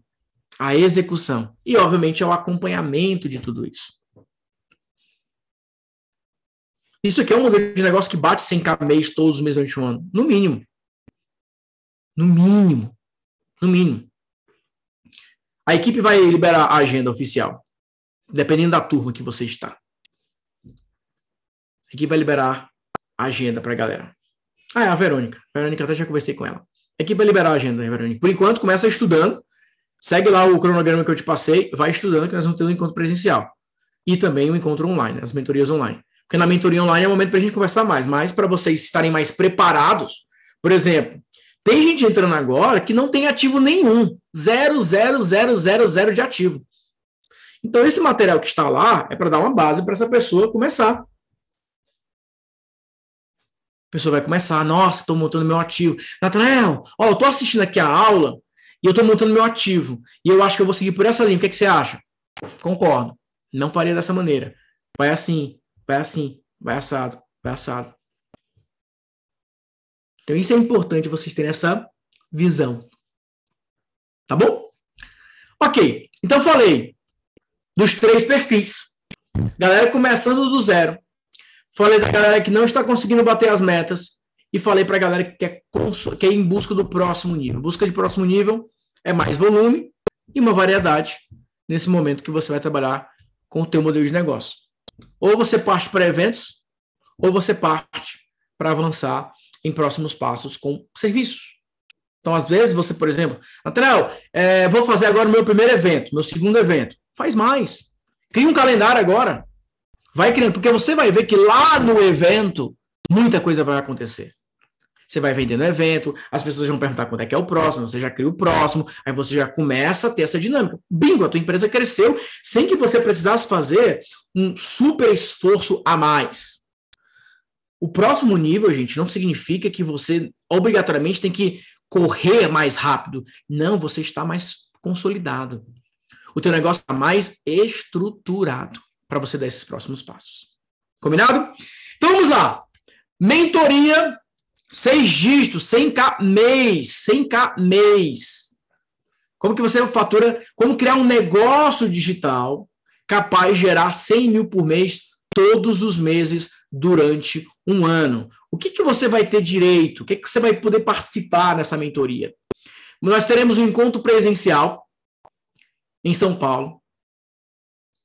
à execução e, obviamente, ao acompanhamento de tudo isso. Isso aqui é um modelo de negócio que bate 100k mês todos os meses durante um ano. No mínimo. No mínimo. No mínimo. A equipe vai liberar a agenda oficial, dependendo da turma que você está. A equipe vai liberar agenda para a galera. Ah, é a Verônica. A Verônica até já conversei com ela. A equipe vai liberar a agenda, Verônica. Por enquanto, começa estudando. Segue lá o cronograma que eu te passei, vai estudando, que nós vamos ter um encontro presencial. E também um encontro online, as mentorias online. Porque na mentoria online é o momento para a gente conversar mais, mas para vocês estarem mais preparados. Por exemplo, tem gente entrando agora que não tem ativo nenhum. Zero, zero, zero, zero, zero de ativo. Então, esse material que está lá é para dar uma base para essa pessoa começar pessoa vai começar, nossa, estou montando meu ativo. Natanael, ó, eu estou assistindo aqui a aula e eu estou montando meu ativo. E eu acho que eu vou seguir por essa linha. O que, é que você acha? Concordo. Não faria dessa maneira. Vai assim, vai assim, vai assado, vai assado. Então, isso é importante vocês terem essa visão. Tá bom? Ok. Então, falei dos três perfis. Galera começando do zero falei da galera que não está conseguindo bater as metas e falei para a galera que quer, que em busca do próximo nível. Busca de próximo nível é mais volume e uma variedade nesse momento que você vai trabalhar com o teu modelo de negócio. Ou você parte para eventos, ou você parte para avançar em próximos passos com serviços. Então, às vezes, você, por exemplo, Nathanael, é, vou fazer agora o meu primeiro evento, meu segundo evento. Faz mais. Cria um calendário agora. Vai criando, porque você vai ver que lá no evento muita coisa vai acontecer. Você vai vendendo evento, as pessoas vão perguntar quando é que é o próximo, você já cria o próximo, aí você já começa a ter essa dinâmica. Bingo, a tua empresa cresceu sem que você precisasse fazer um super esforço a mais. O próximo nível, gente, não significa que você obrigatoriamente tem que correr mais rápido. Não, você está mais consolidado. O teu negócio está mais estruturado para você dar esses próximos passos. Combinado? Então vamos lá. Mentoria, seis dígitos, 100k mês, 100k mês. Como que você fatura, como criar um negócio digital capaz de gerar 100 mil por mês todos os meses durante um ano. O que, que você vai ter direito? O que, que você vai poder participar nessa mentoria? Nós teremos um encontro presencial em São Paulo,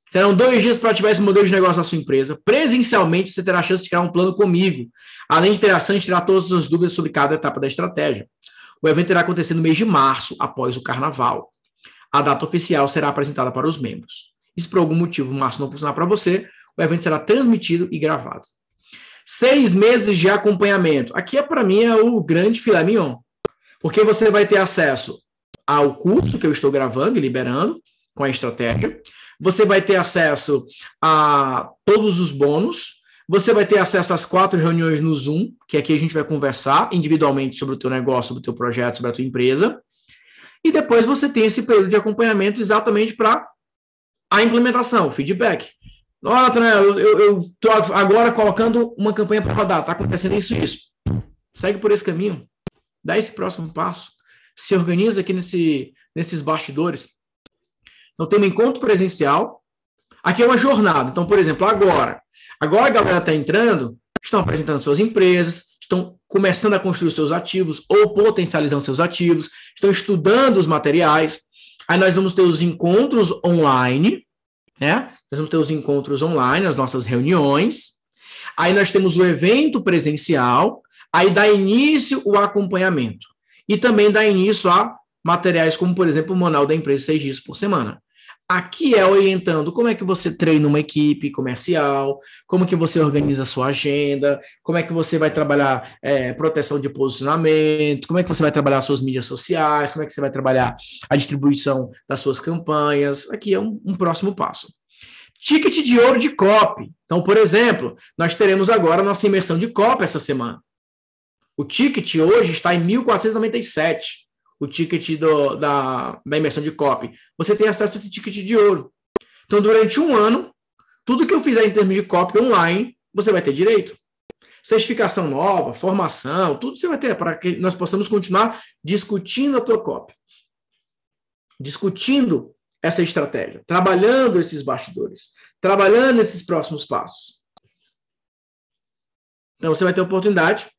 Serão dois dias para ativar esse modelo de negócio na sua empresa. Presencialmente, você terá a chance de criar um plano comigo, além de ter a chance de tirar todas as dúvidas sobre cada etapa da estratégia. O evento irá acontecer no mês de março, após o carnaval. A data oficial será apresentada para os membros. E se por algum motivo março não funcionar para você, o evento será transmitido e gravado. Seis meses de acompanhamento. Aqui, é, para mim, é o grande filé mignon. Porque você vai ter acesso ao curso que eu estou gravando e liberando com a estratégia. Você vai ter acesso a todos os bônus. Você vai ter acesso às quatro reuniões no Zoom, que aqui a gente vai conversar individualmente sobre o teu negócio, sobre o teu projeto, sobre a tua empresa. E depois você tem esse período de acompanhamento exatamente para a implementação, feedback. Olha, né, eu estou agora colocando uma campanha para rodar, está acontecendo isso e isso. Segue por esse caminho, dá esse próximo passo, se organiza aqui nesse, nesses bastidores. Então, tem um encontro presencial, aqui é uma jornada. Então, por exemplo, agora, agora a galera está entrando, estão apresentando suas empresas, estão começando a construir seus ativos ou potencializando seus ativos, estão estudando os materiais. Aí nós vamos ter os encontros online, né? Nós vamos ter os encontros online, as nossas reuniões. Aí nós temos o evento presencial, aí dá início o acompanhamento. E também dá início a materiais como, por exemplo, o Manual da Empresa seis dias por semana. Aqui é orientando como é que você treina uma equipe comercial, como que você organiza a sua agenda, como é que você vai trabalhar é, proteção de posicionamento, como é que você vai trabalhar suas mídias sociais, como é que você vai trabalhar a distribuição das suas campanhas. Aqui é um, um próximo passo. Ticket de ouro de copy. Então, por exemplo, nós teremos agora a nossa imersão de copy essa semana. O ticket hoje está em 1.497 o ticket do, da, da imersão de copy, você tem acesso a esse ticket de ouro. Então, durante um ano, tudo que eu fizer em termos de copy online, você vai ter direito. Certificação nova, formação, tudo você vai ter para que nós possamos continuar discutindo a tua copy. Discutindo essa estratégia, trabalhando esses bastidores, trabalhando esses próximos passos. Então, você vai ter a oportunidade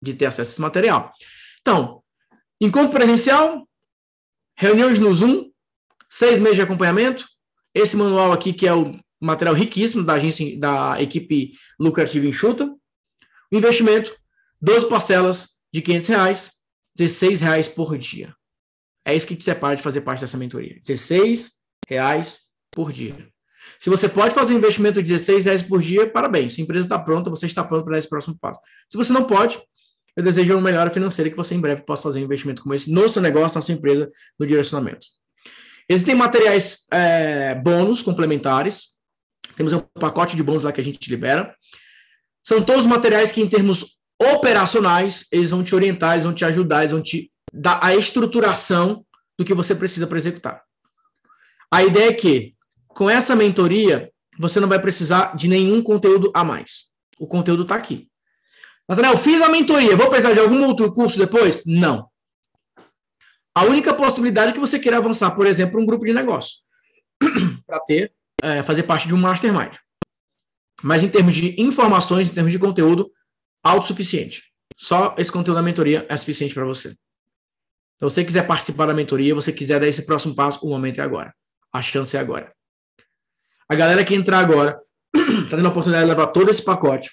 de ter acesso a esse material. Então, Encontro presencial, reuniões no Zoom, seis meses de acompanhamento. Esse manual aqui, que é o material riquíssimo da agência, da equipe lucrativa enxuta. O investimento, 12 parcelas de 500 reais, 16 reais por dia. É isso que te separa de fazer parte dessa mentoria. 16 reais por dia. Se você pode fazer um investimento de 16 reais por dia, parabéns. A empresa está pronta, você está pronto para esse próximo passo. Se você não pode, eu desejo uma melhora financeira que você em breve possa fazer um investimento como esse no seu negócio, na sua empresa, no direcionamento. Existem materiais é, bônus complementares. Temos um pacote de bônus lá que a gente libera. São todos materiais que, em termos operacionais, eles vão te orientar, eles vão te ajudar, eles vão te dar a estruturação do que você precisa para executar. A ideia é que, com essa mentoria, você não vai precisar de nenhum conteúdo a mais. O conteúdo está aqui. Nathanael, fiz a mentoria, vou precisar de algum outro curso depois? Não. A única possibilidade é que você queira avançar, por exemplo, um grupo de negócio para ter, é, fazer parte de um mastermind. Mas em termos de informações, em termos de conteúdo, autossuficiente. Só esse conteúdo da mentoria é suficiente para você. Então, se você quiser participar da mentoria, você quiser dar esse próximo passo, o momento é agora. A chance é agora. A galera que entrar agora está tendo a oportunidade de levar todo esse pacote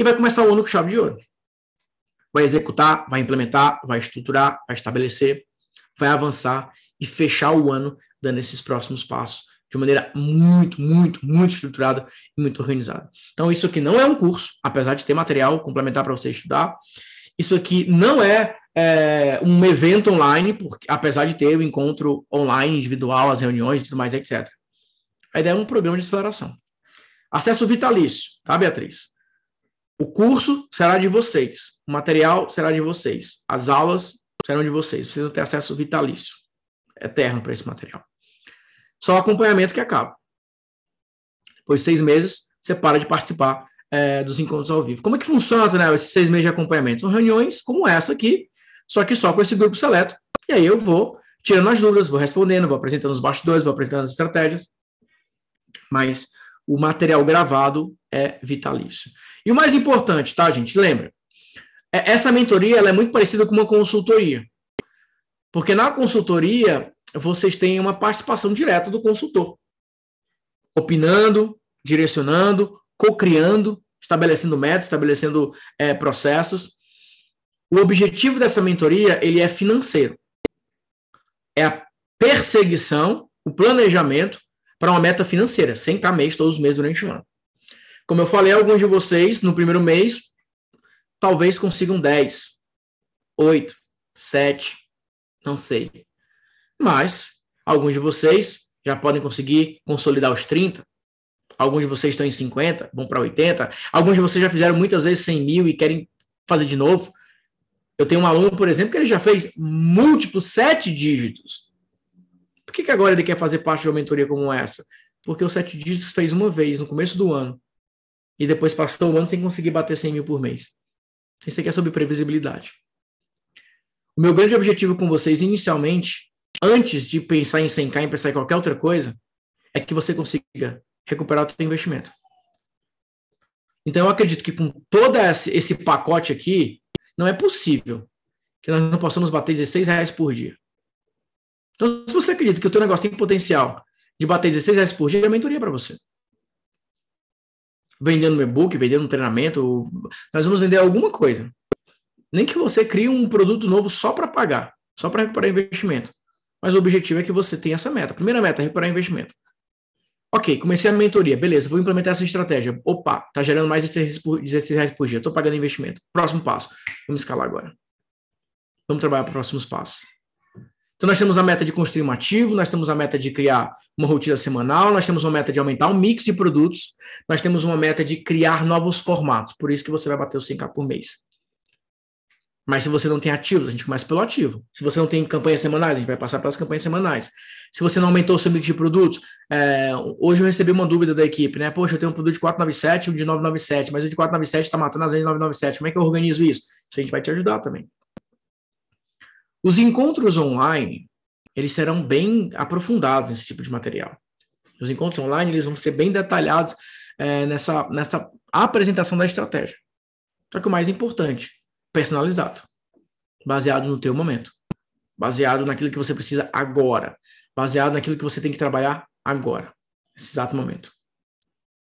e vai começar o ano com chave de ouro. Vai executar, vai implementar, vai estruturar, vai estabelecer, vai avançar e fechar o ano dando esses próximos passos de maneira muito, muito, muito estruturada e muito organizada. Então, isso aqui não é um curso, apesar de ter material complementar para você estudar. Isso aqui não é, é, um evento online, porque, apesar de ter o encontro online, individual, as reuniões e tudo mais, etc. A ideia é um programa de aceleração. Acesso vitalício, tá, Beatriz? O curso será de vocês, o material será de vocês, as aulas serão de vocês. Vocês vão ter acesso vitalício, eterno para esse material. Só o acompanhamento que acaba. Depois de seis meses, você para de participar é, dos encontros ao vivo. Como é que funciona, né, esses seis meses de acompanhamento? São reuniões como essa aqui, só que só com esse grupo seleto. E aí eu vou tirando as dúvidas, vou respondendo, vou apresentando os bastidores, vou apresentando as estratégias. Mas o material gravado é vitalício. E o mais importante, tá, gente? Lembra, é, essa mentoria ela é muito parecida com uma consultoria. Porque na consultoria, vocês têm uma participação direta do consultor. Opinando, direcionando, co-criando, estabelecendo metas, estabelecendo é, processos. O objetivo dessa mentoria, ele é financeiro. É a perseguição, o planejamento para uma meta financeira, 100k mês, todos os meses durante o ano. Como eu falei, alguns de vocês, no primeiro mês, talvez consigam 10, 8, 7, não sei. Mas alguns de vocês já podem conseguir consolidar os 30. Alguns de vocês estão em 50, vão para 80. Alguns de vocês já fizeram muitas vezes 100 mil e querem fazer de novo. Eu tenho um aluno, por exemplo, que ele já fez múltiplos sete dígitos. Por que, que agora ele quer fazer parte de uma mentoria como essa? porque o sete dígitos fez uma vez no começo do ano e depois passou o ano sem conseguir bater 100 mil por mês. Isso aqui é sobre previsibilidade. O meu grande objetivo com vocês, inicialmente, antes de pensar em 100k, em pensar em qualquer outra coisa, é que você consiga recuperar o seu investimento. Então, eu acredito que com todo esse pacote aqui, não é possível que nós não possamos bater 16 reais por dia. Então, se você acredita que o teu negócio tem potencial de bater 16 reais por dia, é mentoria para você. Vendendo e-book, vendendo um treinamento, nós vamos vender alguma coisa. Nem que você crie um produto novo só para pagar, só para recuperar investimento. Mas o objetivo é que você tenha essa meta. Primeira meta é recuperar investimento. Ok, comecei a mentoria, beleza, vou implementar essa estratégia. Opa, tá gerando mais de 16 por, 16 reais por dia, estou pagando investimento. Próximo passo, vamos escalar agora. Vamos trabalhar para próximos passos. Então, nós temos a meta de construir um ativo, nós temos a meta de criar uma rotina semanal, nós temos uma meta de aumentar o mix de produtos, nós temos uma meta de criar novos formatos, por isso que você vai bater o 100k por mês. Mas se você não tem ativos, a gente começa pelo ativo. Se você não tem campanhas semanais, a gente vai passar pelas campanhas semanais. Se você não aumentou o seu mix de produtos, é, hoje eu recebi uma dúvida da equipe, né? Poxa, eu tenho um produto de 497 e um de 997, mas o de 497 está matando as de 997. Como é que eu organizo isso? Isso a gente vai te ajudar também. Os encontros online, eles serão bem aprofundados nesse tipo de material. Os encontros online, eles vão ser bem detalhados é, nessa, nessa apresentação da estratégia. Só que o mais importante, personalizado, baseado no teu momento, baseado naquilo que você precisa agora, baseado naquilo que você tem que trabalhar agora, nesse exato momento.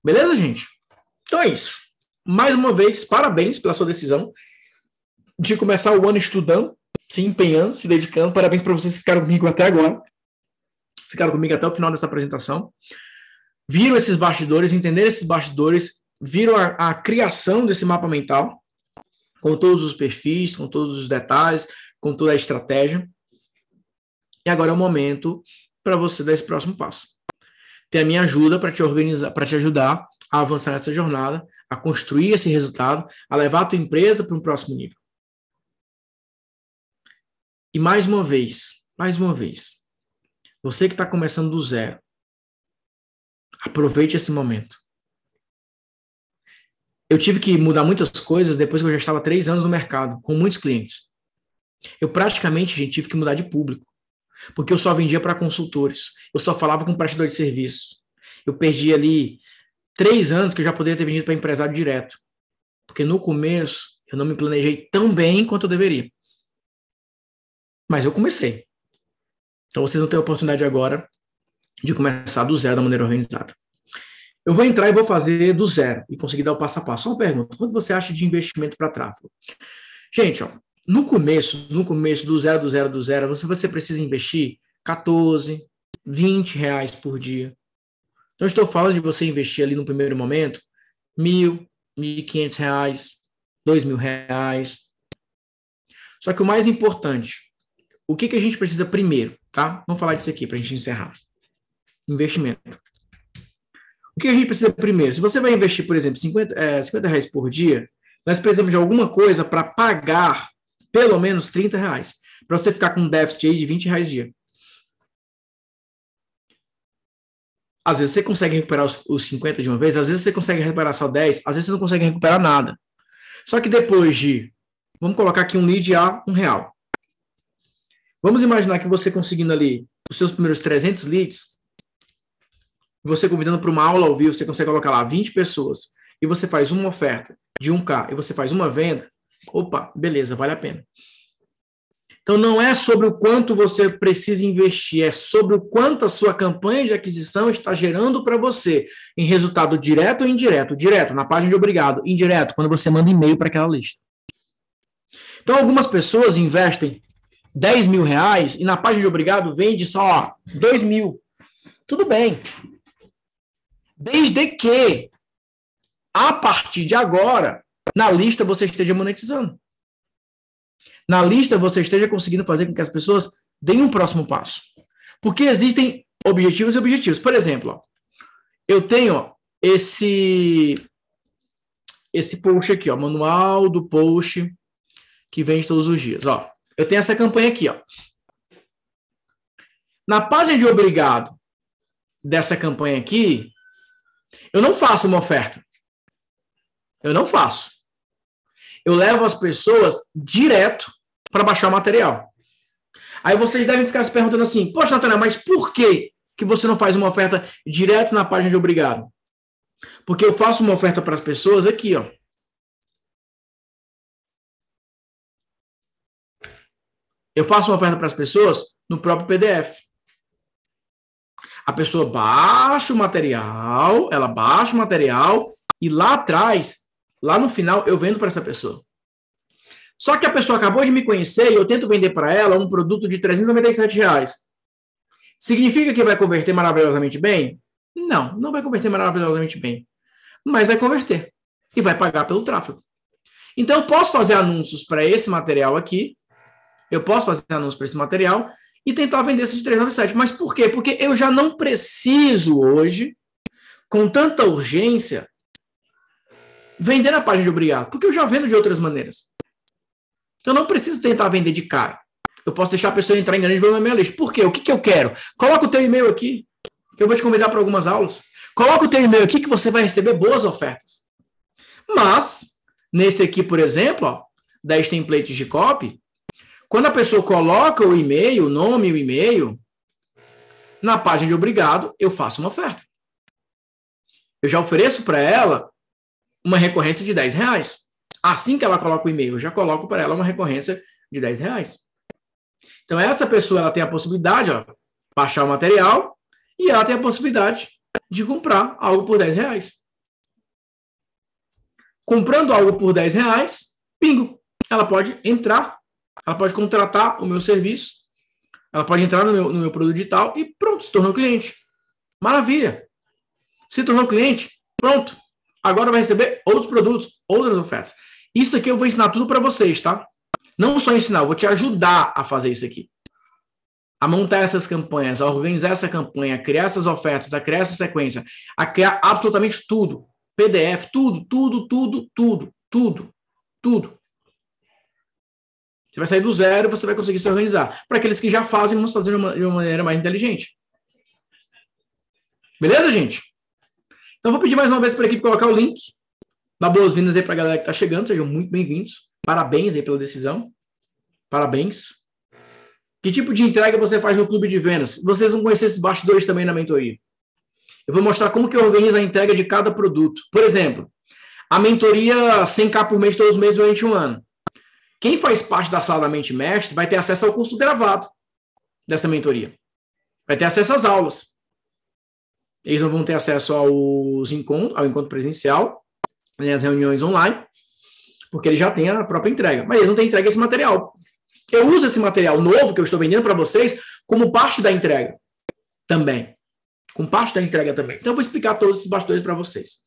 Beleza, gente? Então é isso. Mais uma vez, parabéns pela sua decisão de começar o ano estudando, se empenhando, se dedicando. Parabéns para vocês que ficaram comigo até agora. Ficaram comigo até o final dessa apresentação. Viram esses bastidores, entenderam esses bastidores, viram a, a criação desse mapa mental com todos os perfis, com todos os detalhes, com toda a estratégia. E agora é o momento para você dar esse próximo passo. Ter a minha ajuda para te organizar, para te ajudar a avançar nessa jornada, a construir esse resultado, a levar a tua empresa para um próximo nível. E mais uma vez, mais uma vez, você que está começando do zero, aproveite esse momento eu tive que mudar muitas coisas depois que eu já estava três anos no mercado, com muitos clientes. Eu praticamente, gente, tive que mudar de público, porque eu só vendia para consultores, eu só falava com prestador de serviço. Eu perdi ali três anos que eu já poderia ter vendido para empresário direto, porque no começo eu não me planejei tão bem quanto eu deveria. Mas eu comecei. Então vocês vão ter a oportunidade agora de começar do zero da maneira organizada. Eu vou entrar e vou fazer do zero e conseguir dar o passo a passo. Só uma pergunta: quanto você acha de investimento para tráfego? Gente, ó, no começo, no começo do zero, do zero, do zero, você, você precisa investir 14, 20 reais por dia. Então, estou falando de você investir ali no primeiro momento mil, mil e quinhentos reais, dois mil reais. Só que o mais importante, o que, que a gente precisa primeiro, tá? Vamos falar disso aqui para a gente encerrar. Investimento. O que a gente precisa primeiro? Se você vai investir, por exemplo, 50, é, 50 reais por dia, nós precisamos de alguma coisa para pagar pelo menos 30 reais. Para você ficar com um déficit aí de 20 reais dia. Às vezes você consegue recuperar os, os 50 de uma vez, às vezes você consegue recuperar só 10, às vezes você não consegue recuperar nada. Só que depois de, vamos colocar aqui um lead a um real. Vamos imaginar que você conseguindo ali os seus primeiros 300 leads, você convidando para uma aula ao vivo, você consegue colocar lá 20 pessoas e você faz uma oferta de 1K e você faz uma venda, opa, beleza, vale a pena. Então não é sobre o quanto você precisa investir, é sobre o quanto a sua campanha de aquisição está gerando para você em resultado direto ou indireto. Direto, na página de obrigado. Indireto, quando você manda e-mail para aquela lista. Então algumas pessoas investem 10 mil reais e na página de obrigado vende só 2 mil. Tudo bem, Desde que, a partir de agora, na lista você esteja monetizando. Na lista você esteja conseguindo fazer com que as pessoas deem um próximo passo. Porque existem objetivos e objetivos. Por exemplo, ó, eu tenho esse esse post aqui, ó, manual do post que vende todos os dias, ó. Eu tenho essa campanha aqui, ó. Na página de obrigado, dessa campanha aqui, eu não faço uma oferta. Eu não faço. Eu levo as pessoas direto para baixar o material. Aí vocês devem ficar se perguntando assim: Poxa, Natanael, mas por que, que você não faz uma oferta direto na página de obrigado? Porque eu faço uma oferta para as pessoas aqui, ó. Eu faço uma oferta para as pessoas no próprio PDF. A pessoa baixa o material, ela baixa o material e lá atrás, lá no final, eu vendo para essa pessoa. Só que a pessoa acabou de me conhecer e eu tento vender para ela um produto de 397 reais. Significa que vai converter maravilhosamente bem? Não, não vai converter maravilhosamente bem. Mas vai converter. E vai pagar pelo tráfego. Então, posso fazer anúncios para esse material aqui. Eu posso fazer anúncios para esse material e tentar vender esse de 397. Mas por quê? Porque eu já não preciso hoje, com tanta urgência, vender na página de obrigado. Porque eu já vendo de outras maneiras. Eu não preciso tentar vender de cara. Eu posso deixar a pessoa entrar em grande volume na minha lista. Por quê? O que, que eu quero? Coloca o teu e-mail aqui, que eu vou te convidar para algumas aulas. Coloca o teu e-mail aqui que você vai receber boas ofertas. Mas, nesse aqui, por exemplo, ó, 10 templates de copy, quando a pessoa coloca o e-mail, o nome e o e-mail, na página de obrigado, eu faço uma oferta. Eu já ofereço para ela uma recorrência de 10 reais. Assim que ela coloca o e-mail, eu já coloco para ela uma recorrência de 10 reais. Então, essa pessoa ela tem a possibilidade, ó, baixar o material e ela tem a possibilidade de comprar algo por 10 reais. Comprando algo por 10 reais, bingo, ela pode entrar, ela pode contratar o meu serviço, ela pode entrar no meu, no meu produto digital e pronto, se tornou cliente. Maravilha! Se tornou cliente, pronto. Agora vai receber outros produtos, outras ofertas. Isso aqui eu vou ensinar tudo para vocês, tá? Não só ensinar, eu vou te ajudar a fazer isso aqui. A montar essas campanhas, a organizar essa campanha, a criar essas ofertas, a criar essa sequência, a criar absolutamente tudo. PDF, tudo, tudo, tudo, tudo, tudo, tudo. Você vai sair do zero, você vai conseguir se organizar. Para aqueles que já fazem, vamos fazer de uma, de uma maneira mais inteligente. Beleza, gente? Então, vou pedir mais uma vez para a equipe colocar o link. Dá boas-vindas aí para a galera que está chegando, sejam muito bem-vindos. Parabéns aí pela decisão. Parabéns. Que tipo de entrega você faz no clube de vendas? Vocês vão conhecer esses bastidores também na mentoria. Eu vou mostrar como que eu organizo a entrega de cada produto. Por exemplo, a mentoria 100k por mês todos os meses durante um ano. Quem faz parte da sala da mente mestre vai ter acesso ao curso gravado dessa mentoria. Vai ter acesso às aulas. Eles não vão ter acesso aos encontros, ao encontro presencial, né, as reuniões online, porque ele já tem a própria entrega. Mas eles não têm entrega esse material. Eu uso esse material novo que eu estou vendendo para vocês como parte da entrega também. Com parte da entrega também. Então eu vou explicar todos esses bastidores para vocês.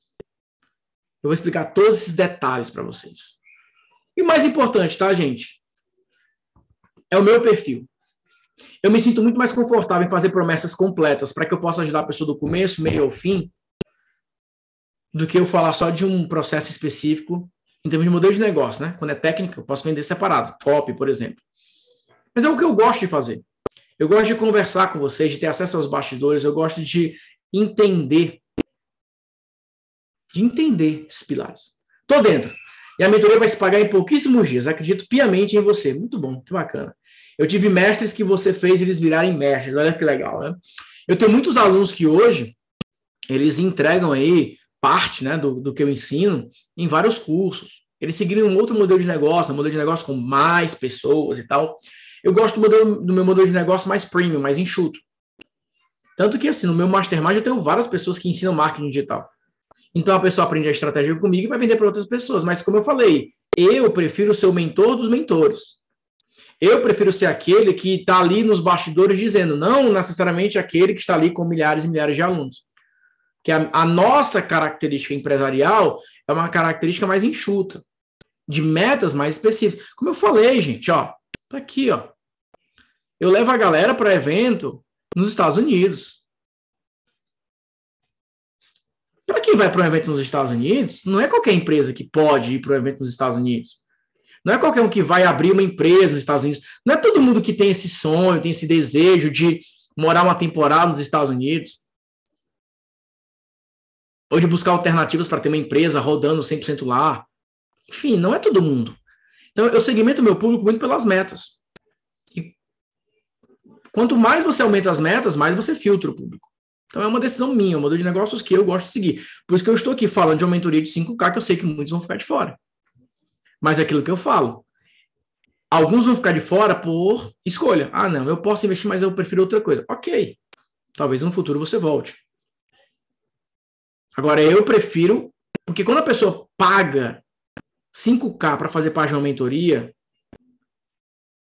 Eu vou explicar todos esses detalhes para vocês. E mais importante, tá, gente? É o meu perfil. Eu me sinto muito mais confortável em fazer promessas completas para que eu possa ajudar a pessoa do começo, meio ao fim, do que eu falar só de um processo específico em termos de modelo de negócio, né? Quando é técnica, eu posso vender separado, copy, por exemplo. Mas é o que eu gosto de fazer. Eu gosto de conversar com vocês, de ter acesso aos bastidores, eu gosto de entender, de entender esses pilares. Tô dentro. E a mentoria vai se pagar em pouquíssimos dias. Acredito piamente em você. Muito bom, muito bacana. Eu tive mestres que você fez eles virarem mestres. Olha que legal, né? Eu tenho muitos alunos que hoje eles entregam aí parte né, do, do que eu ensino em vários cursos. Eles seguiram um outro modelo de negócio, um modelo de negócio com mais pessoas e tal. Eu gosto do, modelo, do meu modelo de negócio mais premium, mais enxuto. Tanto que, assim, no meu mastermind eu tenho várias pessoas que ensinam marketing digital. Então a pessoa aprende a estratégia comigo e vai vender para outras pessoas. Mas, como eu falei, eu prefiro ser o mentor dos mentores. Eu prefiro ser aquele que está ali nos bastidores dizendo, não necessariamente aquele que está ali com milhares e milhares de alunos que a, a nossa característica empresarial é uma característica mais enxuta, de metas mais específicas. Como eu falei, gente, ó, tá aqui, ó. Eu levo a galera para evento nos Estados Unidos. Para quem vai para um evento nos Estados Unidos, não é qualquer empresa que pode ir para um evento nos Estados Unidos. Não é qualquer um que vai abrir uma empresa nos Estados Unidos. Não é todo mundo que tem esse sonho, tem esse desejo de morar uma temporada nos Estados Unidos. ou de buscar alternativas para ter uma empresa rodando 100% lá. Enfim, não é todo mundo. Então, eu segmento meu público muito pelas metas. E quanto mais você aumenta as metas, mais você filtra o público. Então, é uma decisão minha, um modelo de negócios que eu gosto de seguir. Por isso que eu estou aqui falando de uma mentoria de 5K, que eu sei que muitos vão ficar de fora. Mas é aquilo que eu falo. Alguns vão ficar de fora por escolha. Ah, não, eu posso investir, mas eu prefiro outra coisa. Ok. Talvez no futuro você volte. Agora, eu prefiro, porque quando a pessoa paga 5K para fazer parte de uma mentoria,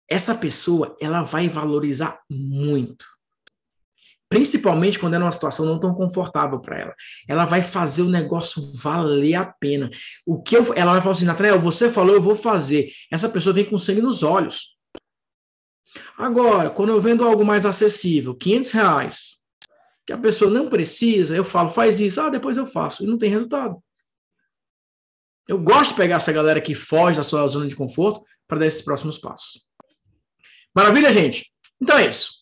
essa pessoa ela vai valorizar muito. Principalmente quando é numa situação não tão confortável para ela. Ela vai fazer o negócio valer a pena. O que eu, ela vai falar assim, Nathanael, você falou, eu vou fazer. Essa pessoa vem com sangue nos olhos. Agora, quando eu vendo algo mais acessível, 500 reais, que a pessoa não precisa, eu falo, faz isso, ah, depois eu faço, e não tem resultado. Eu gosto de pegar essa galera que foge da sua zona de conforto para dar esses próximos passos. Maravilha, gente? Então é isso.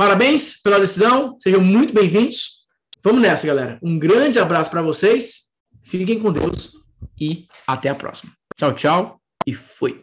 Parabéns pela decisão, sejam muito bem-vindos. Vamos nessa, galera. Um grande abraço para vocês, fiquem com Deus e até a próxima. Tchau, tchau e fui.